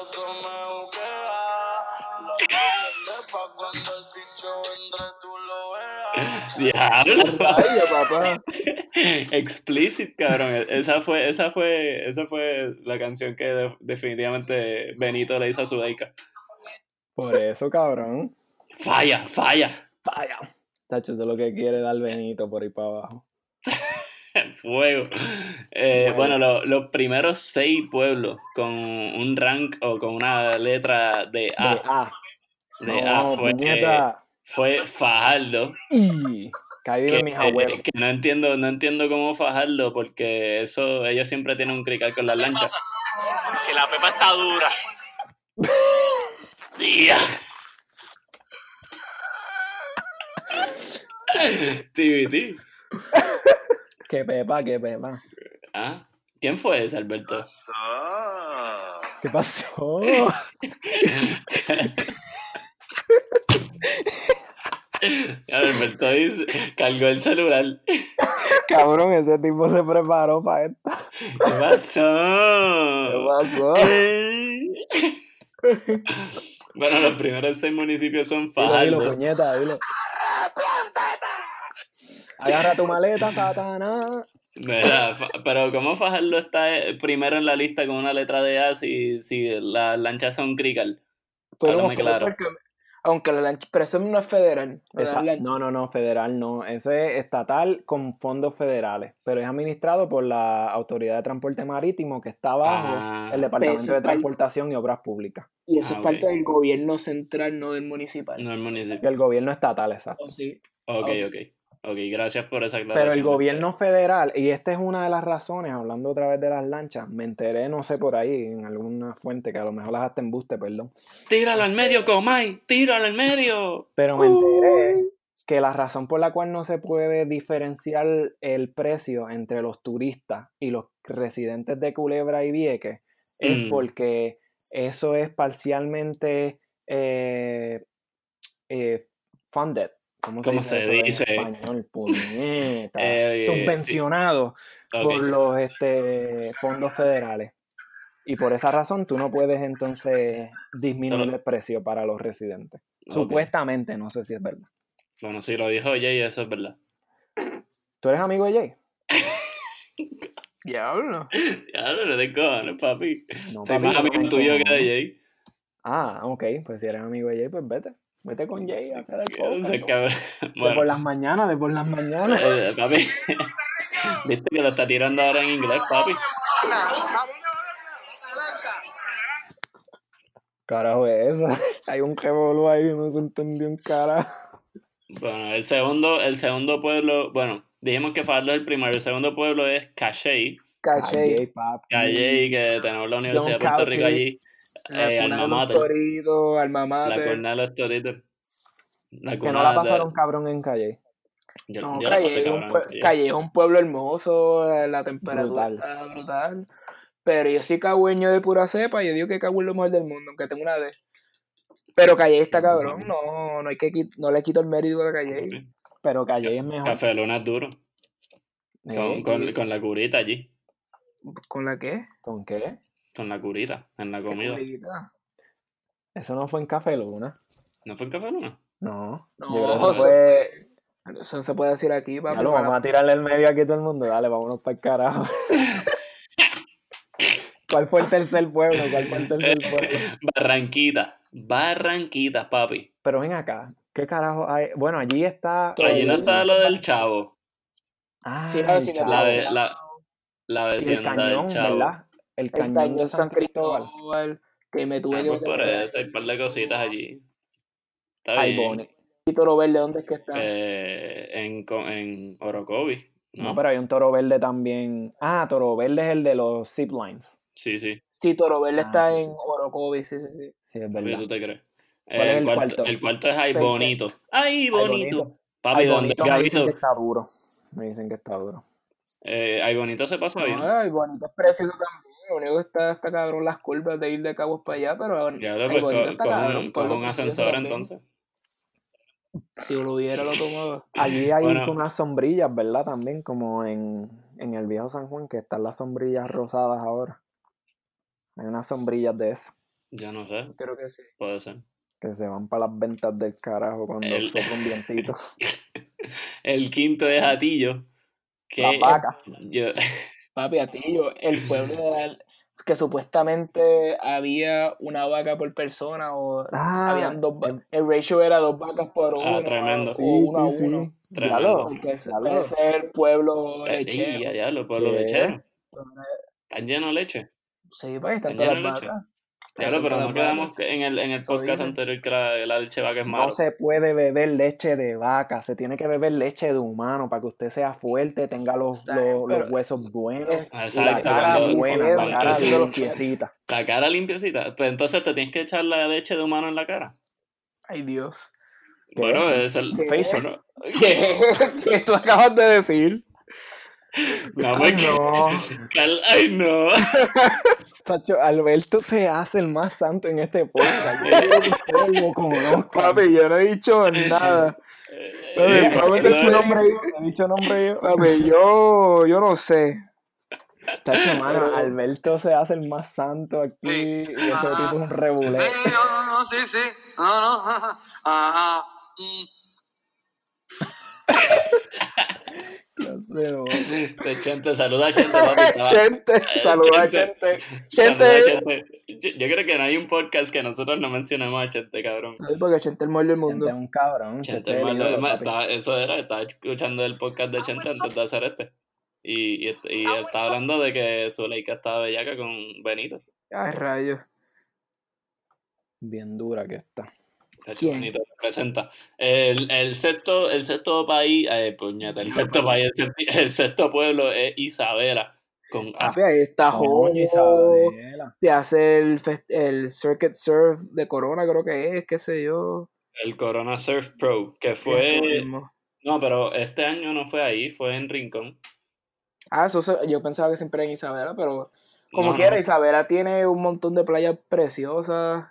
Speaker 4: Diablo.
Speaker 5: Ay, papá.
Speaker 4: Explicit, cabrón. Esa fue, esa fue, esa fue la canción que de- definitivamente Benito le hizo a Sudeika.
Speaker 3: Por eso, cabrón.
Speaker 4: Falla, falla.
Speaker 3: Vaya. Tacho, eso es lo que quiere dar Benito por ahí para abajo.
Speaker 4: Fuego. Eh,
Speaker 3: Bueno.
Speaker 4: bueno, lo- los primeros seis pueblos con un rank o con una letra de
Speaker 3: De
Speaker 4: A,
Speaker 3: A.
Speaker 4: de
Speaker 3: no,
Speaker 4: A fue,
Speaker 3: puñeta.
Speaker 4: fue Fajardo.
Speaker 3: Y. Que ahí
Speaker 4: Que,
Speaker 3: viven mis abuelos.
Speaker 4: eh, que no entiendo, no entiendo cómo Fajardo, porque eso, ellos siempre tienen un crical con las lanchas.
Speaker 1: Que la pepa está dura.
Speaker 4: ¡Tía! TBT.
Speaker 3: Que pepa, que pepa.
Speaker 4: ¿Ah? ¿Quién fue ese, Alberto?
Speaker 1: Ah.
Speaker 3: ¿Qué pasó?
Speaker 4: Alberto dice, cargó el celular.
Speaker 3: Cabrón, ese tipo se preparó para esto.
Speaker 4: ¿Qué pasó?
Speaker 3: ¿Qué pasó?
Speaker 4: Eh. bueno, los primeros seis municipios son
Speaker 3: Dilo, dilo,
Speaker 4: Fajardo.
Speaker 3: puñeta, dilo. Agarra tu maleta, Satanás.
Speaker 4: ¿Verdad? Fa- Pero ¿cómo Fajardo está eh, primero en la lista con una letra de A si, si las lanchas son crical?
Speaker 5: Pero
Speaker 4: claro.
Speaker 5: Aunque la lancha, pero eso no es federal. ¿no?
Speaker 3: Esa-
Speaker 5: La-
Speaker 3: no, no, no, federal no. Eso es estatal con fondos federales, pero es administrado por la Autoridad de Transporte Marítimo que está bajo
Speaker 4: Ah.
Speaker 3: el Departamento
Speaker 5: Pero
Speaker 3: de Transportación y Obras Públicas.
Speaker 5: y eso
Speaker 4: Ah,
Speaker 5: es parte del gobierno central, no del municipal.
Speaker 4: No el
Speaker 3: Y
Speaker 4: municipio.
Speaker 3: el gobierno estatal, exacto.
Speaker 5: ¿O sí?
Speaker 4: Ok,
Speaker 5: Ah,
Speaker 4: ok. Ok, gracias por esa aclaración.
Speaker 3: Pero el gobierno federal, y esta es una de las razones, hablando otra vez de las lanchas, me enteré, no sé por ahí, en alguna fuente, que a lo mejor las hasta embuste, perdón.
Speaker 4: ¡Tíralo al medio, Comay! ¡Tíralo al medio!
Speaker 3: Pero me enteré que la razón por la cual no se puede diferenciar el precio entre los turistas y los residentes de Culebra y Vieques es
Speaker 4: Mm.
Speaker 3: porque eso es parcialmente eh, eh, funded. ¿Cómo se
Speaker 4: ¿Cómo
Speaker 3: dice,
Speaker 4: se
Speaker 3: eso en
Speaker 4: dice?
Speaker 3: español? Puñeta.
Speaker 4: Eh,
Speaker 3: Subvencionado por los este, fondos federales. Y por esa razón tú no puedes entonces disminuir
Speaker 4: Solo-
Speaker 3: el precio para los residentes. Supuestamente, no sé si es verdad.
Speaker 4: Bueno, si lo dijo Jay, eso es verdad.
Speaker 3: ¿Tú eres amigo de Jay?
Speaker 5: Diablo.
Speaker 4: Ya no le cojones, papi.
Speaker 3: No,
Speaker 4: Soy
Speaker 3: papi,
Speaker 4: más amigo
Speaker 3: no,
Speaker 4: tuyo
Speaker 3: no.
Speaker 4: que de Jay.
Speaker 3: Ah, ok. Pues si eres amigo de Jay, pues vete. Vete con Jay a hacer el podcast.
Speaker 4: Cabrón.
Speaker 3: De por
Speaker 4: Bueno,
Speaker 3: las mañanas, de por las mañanas.
Speaker 4: eh, papi. Viste que lo está tirando ahora en inglés, papi.
Speaker 3: Carajo es eso. Hay un revolú ahí, no se entendió un carajo.
Speaker 4: Bueno, el segundo, el segundo pueblo, bueno, dijimos que Fajardo es el primero. El segundo pueblo es Cachey.
Speaker 5: Caché.
Speaker 3: Jay, papi.
Speaker 4: Cachey, que tenemos la Universidad de Puerto Rico allí.
Speaker 5: La
Speaker 4: Eh,
Speaker 5: de
Speaker 4: alma mater.
Speaker 5: toritos, alma
Speaker 4: La cuna de los toritos. La
Speaker 3: Que no la
Speaker 4: de-
Speaker 3: pasaron cabrón en Calle.
Speaker 4: Yo,
Speaker 5: No,
Speaker 4: yo la
Speaker 5: Calle,
Speaker 4: pasé
Speaker 5: un pue-
Speaker 4: Calle.
Speaker 5: Es un pueblo hermoso, eh, la temperatura
Speaker 3: Brutal.
Speaker 5: está brutal. Pero yo soy cagüeño de pura cepa, yo digo que Cagué es lo mejor del mundo, aunque tengo una D. Pero Calle está cabrón, no, no hay que no le quito el mérito a Calle.
Speaker 3: Pero Calle es mejor.
Speaker 4: Café Luna es duro. Con,
Speaker 3: Eh,
Speaker 4: con, con la curita allí.
Speaker 5: ¿Con la qué?
Speaker 3: ¿Con qué?
Speaker 4: Con la curita en la comida.
Speaker 3: Eso no fue en Café Luna.
Speaker 4: ¿No fue en Café Luna?
Speaker 3: No.
Speaker 5: No,
Speaker 3: yo creo que
Speaker 5: eso-
Speaker 3: fue.
Speaker 5: Eso no se puede decir aquí, papi. Para-
Speaker 3: vamos a tirarle el medio aquí a todo el mundo. Dale, vámonos para el carajo. ¿Cuál fue el tercer pueblo? ¿Cuál fue el tercer pueblo?
Speaker 4: Barranquitas. Barranquitas, papi.
Speaker 3: Pero ven acá. ¿Qué carajo hay? Bueno, allí está.
Speaker 4: Allí no está lo del chavo.
Speaker 3: Ah,
Speaker 5: Sí, la
Speaker 3: el
Speaker 5: vecindad.
Speaker 4: La,
Speaker 5: del
Speaker 4: de,
Speaker 5: Chavo.
Speaker 4: la, la
Speaker 3: Y el
Speaker 4: vecindad
Speaker 3: cañón,
Speaker 4: del chavo.
Speaker 3: ¿verdad? El cañón, de San Cristóbal.
Speaker 5: que me tuve
Speaker 4: Ah,
Speaker 5: que
Speaker 4: pues por eso hay un par de cositas allí. Está
Speaker 3: Ay,
Speaker 4: bien.
Speaker 5: Y Toro Verde, ¿dónde es que está?
Speaker 4: Eh, en, en Orocovi. ¿no?
Speaker 3: No, pero hay un toro verde también. Ah, toro verde es el de los zip lines.
Speaker 4: Sí, sí.
Speaker 5: Sí, Toro Verde
Speaker 3: Ah,
Speaker 5: está
Speaker 3: sí,
Speaker 5: en
Speaker 3: sí.
Speaker 5: Orocovi, sí, sí, sí.
Speaker 3: Sí, es verdad.
Speaker 4: ¿Tú te crees?
Speaker 3: ¿Cuál es
Speaker 4: el, cuarto,
Speaker 3: cuarto?
Speaker 4: el cuarto es Ay
Speaker 5: Veinte.
Speaker 4: Bonito. Ay
Speaker 3: Ay,
Speaker 4: Bonito. Papi,
Speaker 3: Ay,
Speaker 4: ¿dónde
Speaker 3: bonito, me dicen que está duro. Me dicen que está duro.
Speaker 4: Eh, Ay Bonito se pasa bien.
Speaker 5: Ay, bonito es precioso también. Lo único que está, está cabrón las curvas de ir de Cabos para allá, pero
Speaker 4: Ya
Speaker 5: ay,
Speaker 4: lo pues, co-
Speaker 5: está cabrón.
Speaker 4: coge un ascensor entonces.
Speaker 5: Si lo hubiera, lo tomaba.
Speaker 3: Allí hay
Speaker 4: Bueno.
Speaker 3: unas sombrillas, ¿verdad? También como en, en el viejo San Juan, que están las sombrillas rosadas ahora. Hay unas sombrillas de esas
Speaker 4: Ya no sé,
Speaker 5: Creo que sí.
Speaker 4: puede ser.
Speaker 3: que se van para las ventas del carajo cuando
Speaker 4: El-
Speaker 3: sopla un vientito.
Speaker 4: El quinto es Atillo. Que
Speaker 3: Las vacas.
Speaker 4: yo,
Speaker 5: Papi, Atillo, el pueblo de que supuestamente había una vaca por persona o
Speaker 3: Ah,
Speaker 5: habían dos va- el ratio era dos vacas por uno
Speaker 4: Ah, tremendo.
Speaker 5: o
Speaker 3: Sí,
Speaker 5: uno
Speaker 3: sí,
Speaker 5: a uno.
Speaker 3: sí.
Speaker 4: Tremendo.
Speaker 5: Es el pueblo
Speaker 4: eh,
Speaker 5: lechero.
Speaker 4: y allá los pueblos
Speaker 3: ¿Qué?
Speaker 4: lecheros. ¿Están llenos de leche?
Speaker 5: Sí, pues están
Speaker 4: ¿Están
Speaker 5: todas las vacas. Están
Speaker 4: pero no quedamos en el, en el podcast anterior que la, la leche vaca es
Speaker 3: No
Speaker 4: malo.
Speaker 3: se puede beber leche de vaca, se tiene que beber leche de humano para que usted sea fuerte, tenga los, los, huesos buenos
Speaker 4: Ah,
Speaker 3: y la cara
Speaker 4: cuando-
Speaker 3: buena,
Speaker 5: cuando-
Speaker 3: la cara
Speaker 4: cuando-
Speaker 3: limpiecita.
Speaker 4: La cara limpiecita. Pues entonces te tienes que echar la leche de humano en la cara.
Speaker 5: Ay, Dios.
Speaker 3: ¿Qué?
Speaker 4: Bueno, es el.
Speaker 5: ¿Qué?
Speaker 4: bueno,
Speaker 5: ¿Qué, ¿Qué tú acabas de decir?
Speaker 4: no,
Speaker 3: Ay, no.
Speaker 4: Cal- Ay, no.
Speaker 3: Sacho, Alberto se hace el más santo en este podcast. Yo conozcan.
Speaker 5: Papi, yo no he dicho nada. Papi,
Speaker 4: Eh,
Speaker 5: vamos a
Speaker 4: no,
Speaker 5: decir nombre ahí.
Speaker 3: He dicho nombre yo.
Speaker 5: Papi, yo, yo no sé.
Speaker 3: Tacho, mano, Alberto se hace el más santo aquí
Speaker 6: Sí.
Speaker 3: y ese
Speaker 6: Ajá.
Speaker 3: tipo es un rebulé.
Speaker 6: Eh, no, no, no, sí, sí. No, no. Ajá. Mm.
Speaker 4: Ese Chente, saluda a Chente, papi. Eh,
Speaker 5: saluda a
Speaker 4: Chente.
Speaker 5: Chente.
Speaker 4: Yo, yo creo que no hay un podcast que nosotros no mencionemos a Chente, cabrón.
Speaker 5: Ay, Porque Chente es el mejor del
Speaker 3: Chente
Speaker 5: mundo.
Speaker 3: es un cabrón.
Speaker 4: Chente,
Speaker 3: Chente el
Speaker 4: estaba- eso era, estaba escuchando el podcast de Chente antes de hacer este. Y, y, y él estaba hablando de que Zuleika estaba bellaca con Benito.
Speaker 5: Ay, rayos.
Speaker 3: Bien dura que está.
Speaker 4: El, el sexto, el sexto país, eh, puñeta, el sexto país, el, el sexto pueblo es Isabela. Con A.
Speaker 5: Ahí está Jojo.
Speaker 3: Isabela.
Speaker 5: Se hace el, el Circuit Surf de Corona, creo que es, qué sé yo.
Speaker 4: El Corona Surf Pro, que fue. No, pero este año no fue ahí, fue en Rincón.
Speaker 5: Ah, eso se- yo pensaba que siempre era en Isabela, pero como
Speaker 4: No,
Speaker 5: quiera,
Speaker 4: no.
Speaker 5: Isabela tiene un montón de playas preciosas.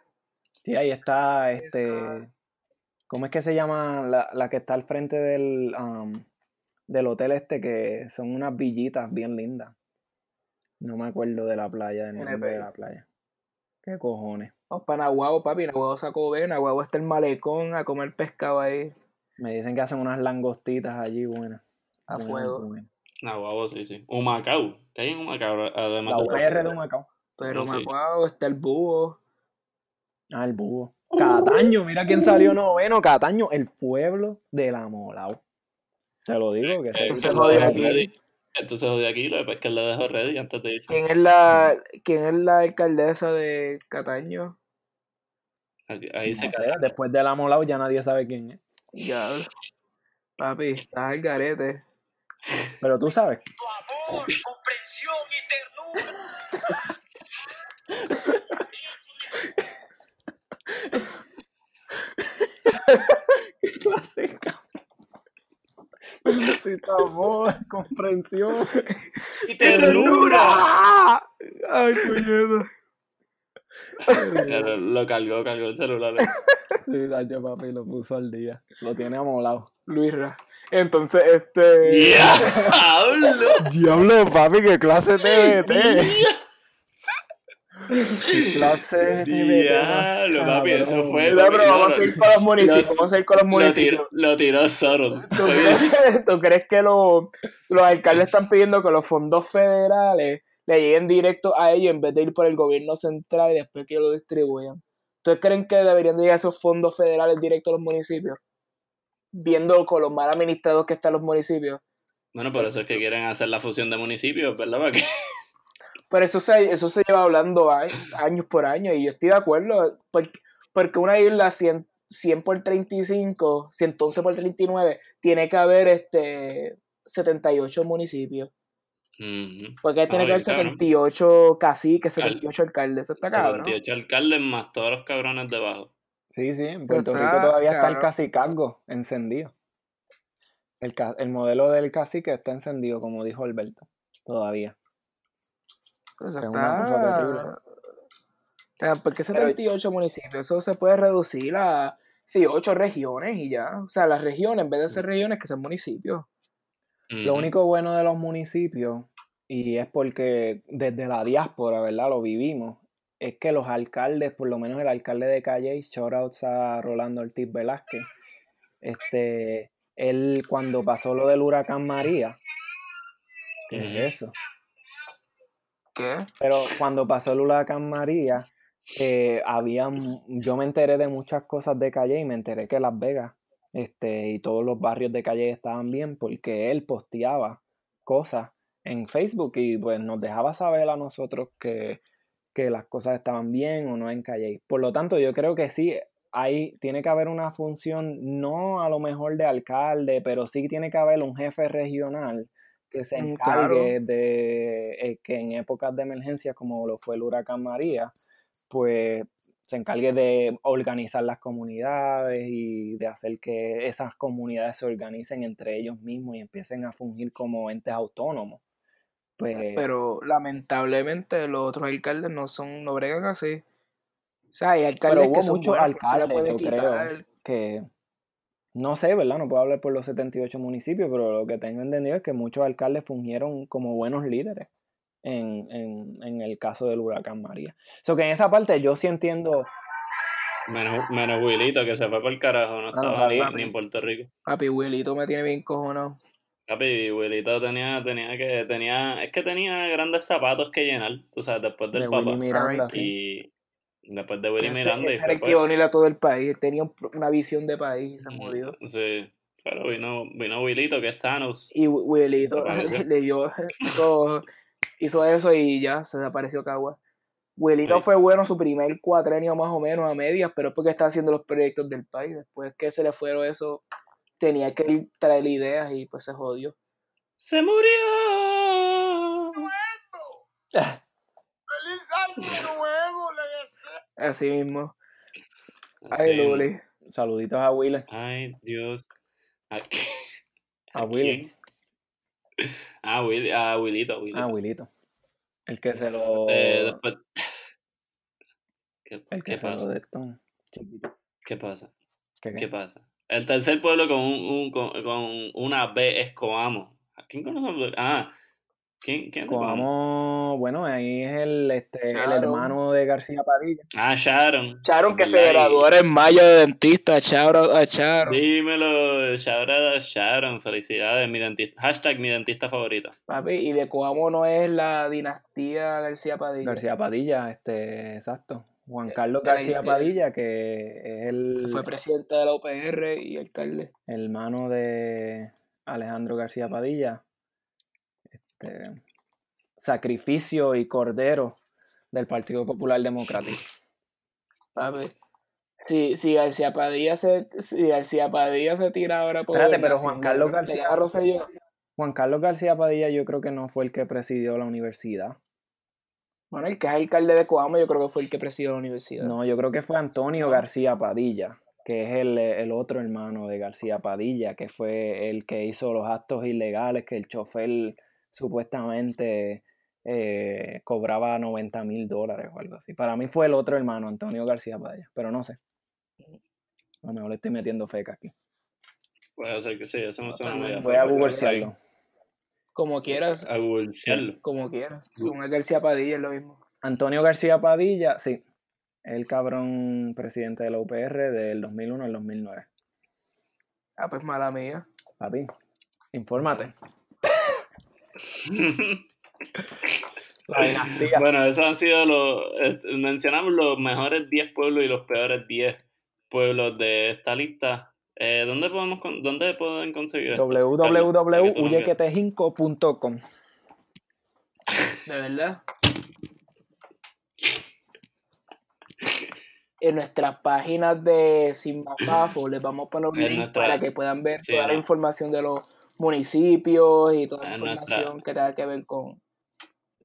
Speaker 3: Sí, ahí está este. ¿Cómo es que se llama la, la que está al frente del, um, del hotel este? Que son unas villitas bien lindas. No me acuerdo de la playa, del nombre de la playa. ¿Qué cojones?
Speaker 5: Vamos para Nahuabo, papi. Nahuabo sacó B. Nahuabo está el malecón a comer pescado ahí
Speaker 3: Me dicen que hacen unas langostitas allí buenas.
Speaker 5: a
Speaker 3: buenas,
Speaker 5: fuego.
Speaker 3: buenas.
Speaker 4: Guau, sí, sí. Humacao. ¿Qué hay en Humacao? Además
Speaker 3: La UPR de Macao.
Speaker 5: Pero
Speaker 4: No, sí.
Speaker 5: Nahuabo está el búho.
Speaker 3: Ah, el búho. Cataño, mira quién salió noveno. Cataño, el pueblo de la Molao. Te lo digo que
Speaker 4: Eh,
Speaker 3: se
Speaker 5: jodió aquí.
Speaker 4: Entonces jodió aquí, lo que pasa es que lo dejó ready antes de irse.
Speaker 5: ¿Quién es la, quién es la alcaldesa de Cataño?
Speaker 4: Aquí- Ahí se
Speaker 3: No sé,
Speaker 4: cae.
Speaker 3: después de la Molao ya nadie sabe quién es.
Speaker 5: Ya. Papi, estás al garete.
Speaker 3: Pero tú sabes.
Speaker 6: Amor, comprensión y ternura.
Speaker 3: ¿Qué clase de cabrón? Necesito amor, comprensión.
Speaker 4: ¡Y
Speaker 5: ¡Ternura! Ay, puñeta.
Speaker 4: Lo, lo cargó, cargó el celular.
Speaker 3: Sí, Dacho papi lo puso al día. Lo tiene amolado.
Speaker 5: Luisra. Entonces, este.
Speaker 4: ¡Diablo!
Speaker 3: Diablo, papi, qué clase de TBT. ¿Qué clase de
Speaker 4: Diablo, papi, eso fue-
Speaker 5: Mira, pero
Speaker 4: no,
Speaker 5: vamos a
Speaker 4: no,
Speaker 5: seguir con los municipios.
Speaker 4: lo-
Speaker 5: Vamos a ir con los
Speaker 4: Lo
Speaker 5: municipios.
Speaker 4: lo tiró Soros.
Speaker 5: ¿Tú crees, tú crees que los, los alcaldes están pidiendo que los fondos federales le lleguen directo a ellos en vez de ir por el gobierno central y después que lo distribuyan? ¿Ustedes creen que deberían de llegar esos fondos federales directos a los municipios? Viendo con los mal administrados que están los municipios.
Speaker 4: Bueno, por eso es que quieren hacer la fusión de municipios, ¿verdad? Para que-
Speaker 5: Pero eso se, eso se lleva hablando años por año y yo estoy de acuerdo. Porque, porque una isla 100, 100 por 35, 111 por 39, tiene que haber este 78 municipios. Porque tiene que haber
Speaker 4: bien, cabrón.
Speaker 5: 78 caciques, 78 alcaldes. Eso está cabrón.
Speaker 4: 78 alcaldes más todos los cabrones debajo.
Speaker 3: Sí, sí, en Puerto
Speaker 5: Está
Speaker 3: Rico todavía está el cacicazgo encendido. El, ca- el modelo del cacique está encendido, como dijo Alberto. Todavía.
Speaker 5: Eso
Speaker 3: es una cosa terrible.
Speaker 5: O sea, ¿Por qué 78 municipios? Eso se puede reducir a sí, 8 regiones y ya. O sea, las regiones, en vez de ser regiones, que sean municipios.
Speaker 3: Lo único bueno de los municipios, y es porque desde la diáspora, ¿verdad? Lo vivimos, es que los alcaldes, por lo menos el alcalde de Calle, shoutouts a Rolando Ortiz Velázquez, este, él cuando pasó lo del huracán María, ¿qué es eso?
Speaker 5: ¿Qué?
Speaker 3: Pero cuando pasó el huracán María, eh, yo me enteré de muchas cosas de Calle y me enteré que Las Vegas este, y todos los barrios de Calle estaban bien porque él posteaba cosas en Facebook y pues nos dejaba saber a nosotros que, que las cosas estaban bien o no en Calle. Por lo tanto, yo creo que sí, hay, tiene que haber una función, no a lo mejor de alcalde, pero sí tiene que haber un jefe regional que se
Speaker 5: Mm,
Speaker 3: encargue de eh, que en épocas de emergencia como lo fue el huracán María, pues se encargue de organizar las comunidades y de hacer que esas comunidades se organicen entre ellos mismos y empiecen a fungir como entes autónomos. Pues,
Speaker 5: Pero lamentablemente los otros alcaldes no son, no bregan así. O sea, hay
Speaker 3: pero
Speaker 5: alcaldes
Speaker 3: hubo
Speaker 5: que
Speaker 3: muchos alcaldes, yo creo, que, no sé, ¿verdad? No puedo hablar por los 78 municipios, pero lo que tengo entendido es que muchos alcaldes fungieron como buenos líderes en, en, en el caso del huracán María. So que en esa parte yo sí entiendo,
Speaker 4: Menos, menos Wilito, que se fue por el carajo, no
Speaker 3: Ah,
Speaker 4: estaba ni, ni en Puerto Rico.
Speaker 5: Papi, Willito me tiene bien cojonado.
Speaker 4: Papi, Wilito tenía, tenía que, tenía, es que tenía grandes zapatos que llenar, tú sabes, después del
Speaker 3: de
Speaker 4: papá.
Speaker 3: Sí.
Speaker 4: Después de Willy
Speaker 5: Ese,
Speaker 4: Miranda y
Speaker 5: ese
Speaker 4: se
Speaker 5: era el
Speaker 4: fue.
Speaker 5: que iba a unir a todo el país. Él tenía un- una visión de país y se murió.
Speaker 4: Sí, pero vino, vino Wilito, que es Thanos.
Speaker 5: Y Wi- Willito
Speaker 4: Apareció.
Speaker 5: le dio todo, hizo eso y ya se desapareció Cagua. Willito
Speaker 4: Sí.
Speaker 5: fue bueno su primer cuatrenio más o menos a medias, pero es porque estaba haciendo los proyectos del país. Después que se le fueron eso, tenía que ir traer ideas y pues se jodió.
Speaker 4: ¡Se murió!
Speaker 5: Así mismo.
Speaker 4: Así
Speaker 5: Ay. Luli.
Speaker 3: Saluditos a Willy,
Speaker 4: Ay, Dios. ¿A, qué?
Speaker 3: a Willy,
Speaker 4: quién? Ah, Willy, a Willito, a Willito.
Speaker 3: a Willito. El que se lo,
Speaker 4: Eh, después... ¿Qué,
Speaker 3: el que
Speaker 4: qué
Speaker 3: se lo
Speaker 4: pasa?
Speaker 3: de esto, chiquito.
Speaker 4: ¿Qué pasa?
Speaker 3: ¿Qué, qué?
Speaker 4: ¿Qué pasa? El tercer pueblo con, un, un- con, con una B es Coamo. ¿A quién conocemos? Ah, ¿quién, quién? Coamo,
Speaker 3: bueno, ahí es el, este, el
Speaker 5: Sharon.
Speaker 3: hermano de García Padilla.
Speaker 4: Ah, Sharon.
Speaker 5: Charon que se graduó ahora en mayo de dentista. Chao a Charon.
Speaker 4: Dímelo, a Sharon, felicidades, mi dentista, hashtag mi dentista favorita.
Speaker 5: Papi, y de Coamo no es la dinastía García Padilla.
Speaker 3: García Padilla, este, exacto. Juan Carlos
Speaker 5: que ahí-
Speaker 3: García Padilla, que es el
Speaker 5: Fue presidente de la UPR y alcalde.
Speaker 3: hermano de Alejandro García Padilla. Este, sacrificio y cordero del Partido Popular Democrático.
Speaker 5: Papi. Si, si García Padilla se, si García Padilla se tira ahora por
Speaker 3: Espérate, pero Juan Carlos
Speaker 5: ¿le
Speaker 3: García-
Speaker 5: Rosselló?
Speaker 3: Juan Carlos García Padilla yo creo que no fue el que presidió la universidad.
Speaker 5: Bueno, el que es alcalde de Coamo, yo creo que fue el que presidió la universidad.
Speaker 3: No, yo creo que fue Antonio García Padilla, que es el, el otro hermano de García Padilla, que fue el que hizo los actos ilegales, que el chofer supuestamente eh, cobraba 90 mil dólares o algo así. Para mí fue el otro hermano, Antonio García Padilla, pero no sé. A lo mejor le estoy metiendo feca aquí.
Speaker 4: Puede ser que sí, eso me suena medio
Speaker 3: Voy a googlearlo.
Speaker 5: Como quieras,
Speaker 4: A googlearlo.
Speaker 5: como quieras. Según el García Padilla es lo mismo.
Speaker 3: Antonio García Padilla, sí. El cabrón presidente de la UPR del 2001 al 2009.
Speaker 5: Ah, pues mala mía.
Speaker 3: Papi, infórmate. La dinastía.
Speaker 4: Bueno, esos han sido los. es- mencionamos los mejores 10 pueblos y los peores 10 pueblos de esta lista. Eh, ¿dónde, podemos, ¿Dónde pueden conseguir esto?
Speaker 3: Www.huyequetejinco.com
Speaker 5: De verdad. En nuestras páginas de Sin les vamos a poner un link
Speaker 4: nuestra-
Speaker 5: para que puedan ver
Speaker 4: sí,
Speaker 5: toda la información de los municipios y toda la
Speaker 4: En nuestra-
Speaker 5: información que tenga que ver con.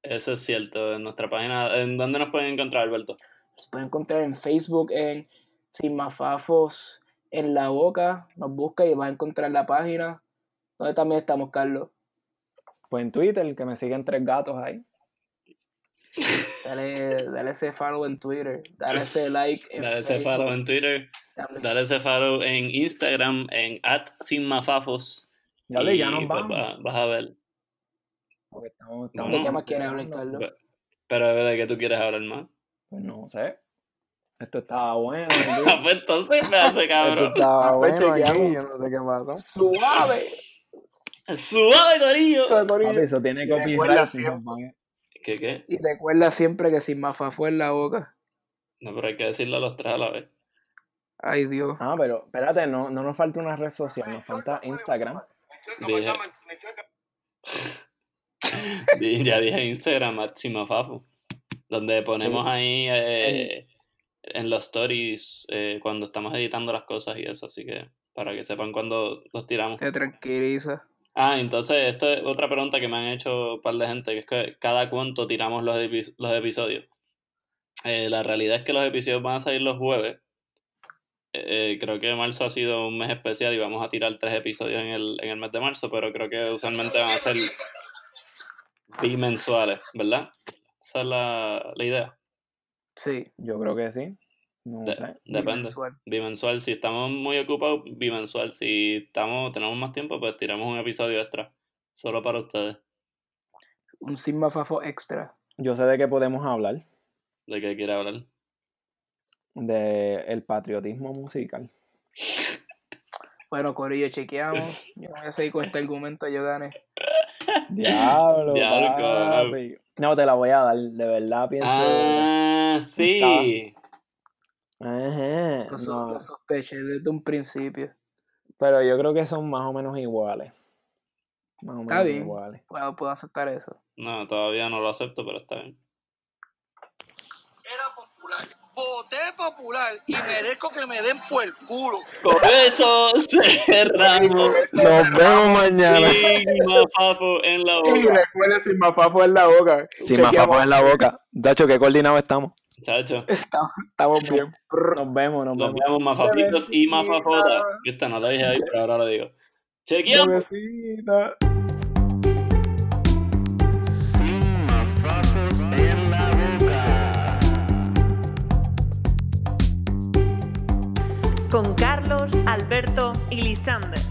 Speaker 4: Eso es cierto, en nuestra página. ¿En dónde nos pueden encontrar, Alberto?
Speaker 5: Se pueden encontrar en Facebook en Sin Mafafos en la boca. Nos busca y vas a encontrar la página. Donde también estamos, Carlos.
Speaker 3: Pues en Twitter, que me siguen tres gatos ahí.
Speaker 5: Dale, dale ese follow en Twitter. Dale ese like en
Speaker 4: Dale ese follow en Twitter.
Speaker 5: también.
Speaker 4: Dale ese follow en Instagram, en at sinmafafos.
Speaker 3: Ya le, ya nos
Speaker 4: pues,
Speaker 3: vamos.
Speaker 4: va- vas a ver.
Speaker 3: Porque estamos,
Speaker 4: No,
Speaker 5: ¿De qué más quieres hablar. Carlos?
Speaker 4: Pero de qué tú quieres hablar más.
Speaker 3: Pues no sé. Esto estaba bueno.
Speaker 4: Ah, pues entonces me hace
Speaker 3: Esto
Speaker 4: cabrón.
Speaker 3: estaba
Speaker 5: Ah, pues
Speaker 3: bueno aquí,
Speaker 5: chequeamos.
Speaker 3: yo no sé qué pasó.
Speaker 5: Suave.
Speaker 4: ¡Suave, Corillo!
Speaker 5: Suave, corillo.
Speaker 3: Eso tiene copyright.
Speaker 4: ¿Qué, qué?
Speaker 5: Y recuerda siempre que sin mafafo en la boca.
Speaker 4: No, pero hay que decirlo a los tres a la vez.
Speaker 5: Ay, Dios.
Speaker 3: Ah, pero espérate, no, no nos falta una red social, nos falta Instagram.
Speaker 4: Dije. Di- ya dije Instagram, at simafafo. Donde ponemos
Speaker 3: Sí.
Speaker 4: ahí eh, en los stories eh, cuando estamos editando las cosas y eso. Así que para que sepan cuando los tiramos.
Speaker 5: Te tranquiliza.
Speaker 4: Ah, entonces, esto es otra pregunta que me han hecho un par de gente, que es que cada cuánto tiramos los, epi- los episodios. Eh, la realidad es que los episodios van a salir los jueves. Eh, creo que marzo ha sido un mes especial y vamos a tirar tres episodios en el, en el mes de marzo, pero creo que usualmente van a ser bimensuales, ¿verdad? Esa es la, la idea.
Speaker 5: Sí.
Speaker 3: Yo creo que sí. No
Speaker 4: De-
Speaker 3: sé.
Speaker 4: depende.
Speaker 5: Bimensual.
Speaker 4: Bimensual, si estamos muy ocupados, bimensual. Si estamos, tenemos más tiempo, pues tiramos un episodio extra. Solo para ustedes.
Speaker 5: Un Sigma Fafo extra.
Speaker 3: Yo sé de qué podemos hablar.
Speaker 4: ¿De qué quiere hablar?
Speaker 3: De el patriotismo musical.
Speaker 5: Bueno, Corillo, chequeamos. Yo no voy a seguir con este argumento, yo gané.
Speaker 3: Diablo,
Speaker 4: Diablo,
Speaker 3: papi. No, te la voy a dar. De verdad pienso.
Speaker 4: Ah, sí.
Speaker 3: Ajá,
Speaker 5: Lo, so-
Speaker 3: no,
Speaker 5: lo sospeché desde un principio.
Speaker 3: Pero yo creo que son más o menos iguales. Más o
Speaker 5: Está
Speaker 3: menos
Speaker 5: bien.
Speaker 3: iguales.
Speaker 5: Puedo, puedo aceptar eso.
Speaker 4: No, todavía no lo acepto, pero está bien.
Speaker 6: Era popular. Voté popular y merezco que me den por el culo.
Speaker 4: Con eso cerramos.
Speaker 3: Nos vemos mañana.
Speaker 4: Sigma Fafo en la boca.
Speaker 3: recuerda sin mafafo en la boca. Sin mafafo en la boca. Dacho, qué coordinados estamos.
Speaker 4: Chacho.
Speaker 5: Estamos, estamos bien.
Speaker 3: Nos vemos, nos
Speaker 4: Nos
Speaker 3: vemos.
Speaker 4: vemos mafafitos y mafafotas. Esta no la dije ahí, pero ahora lo digo. Chequeamos.
Speaker 2: Con Carlos, Alberto y Lisander.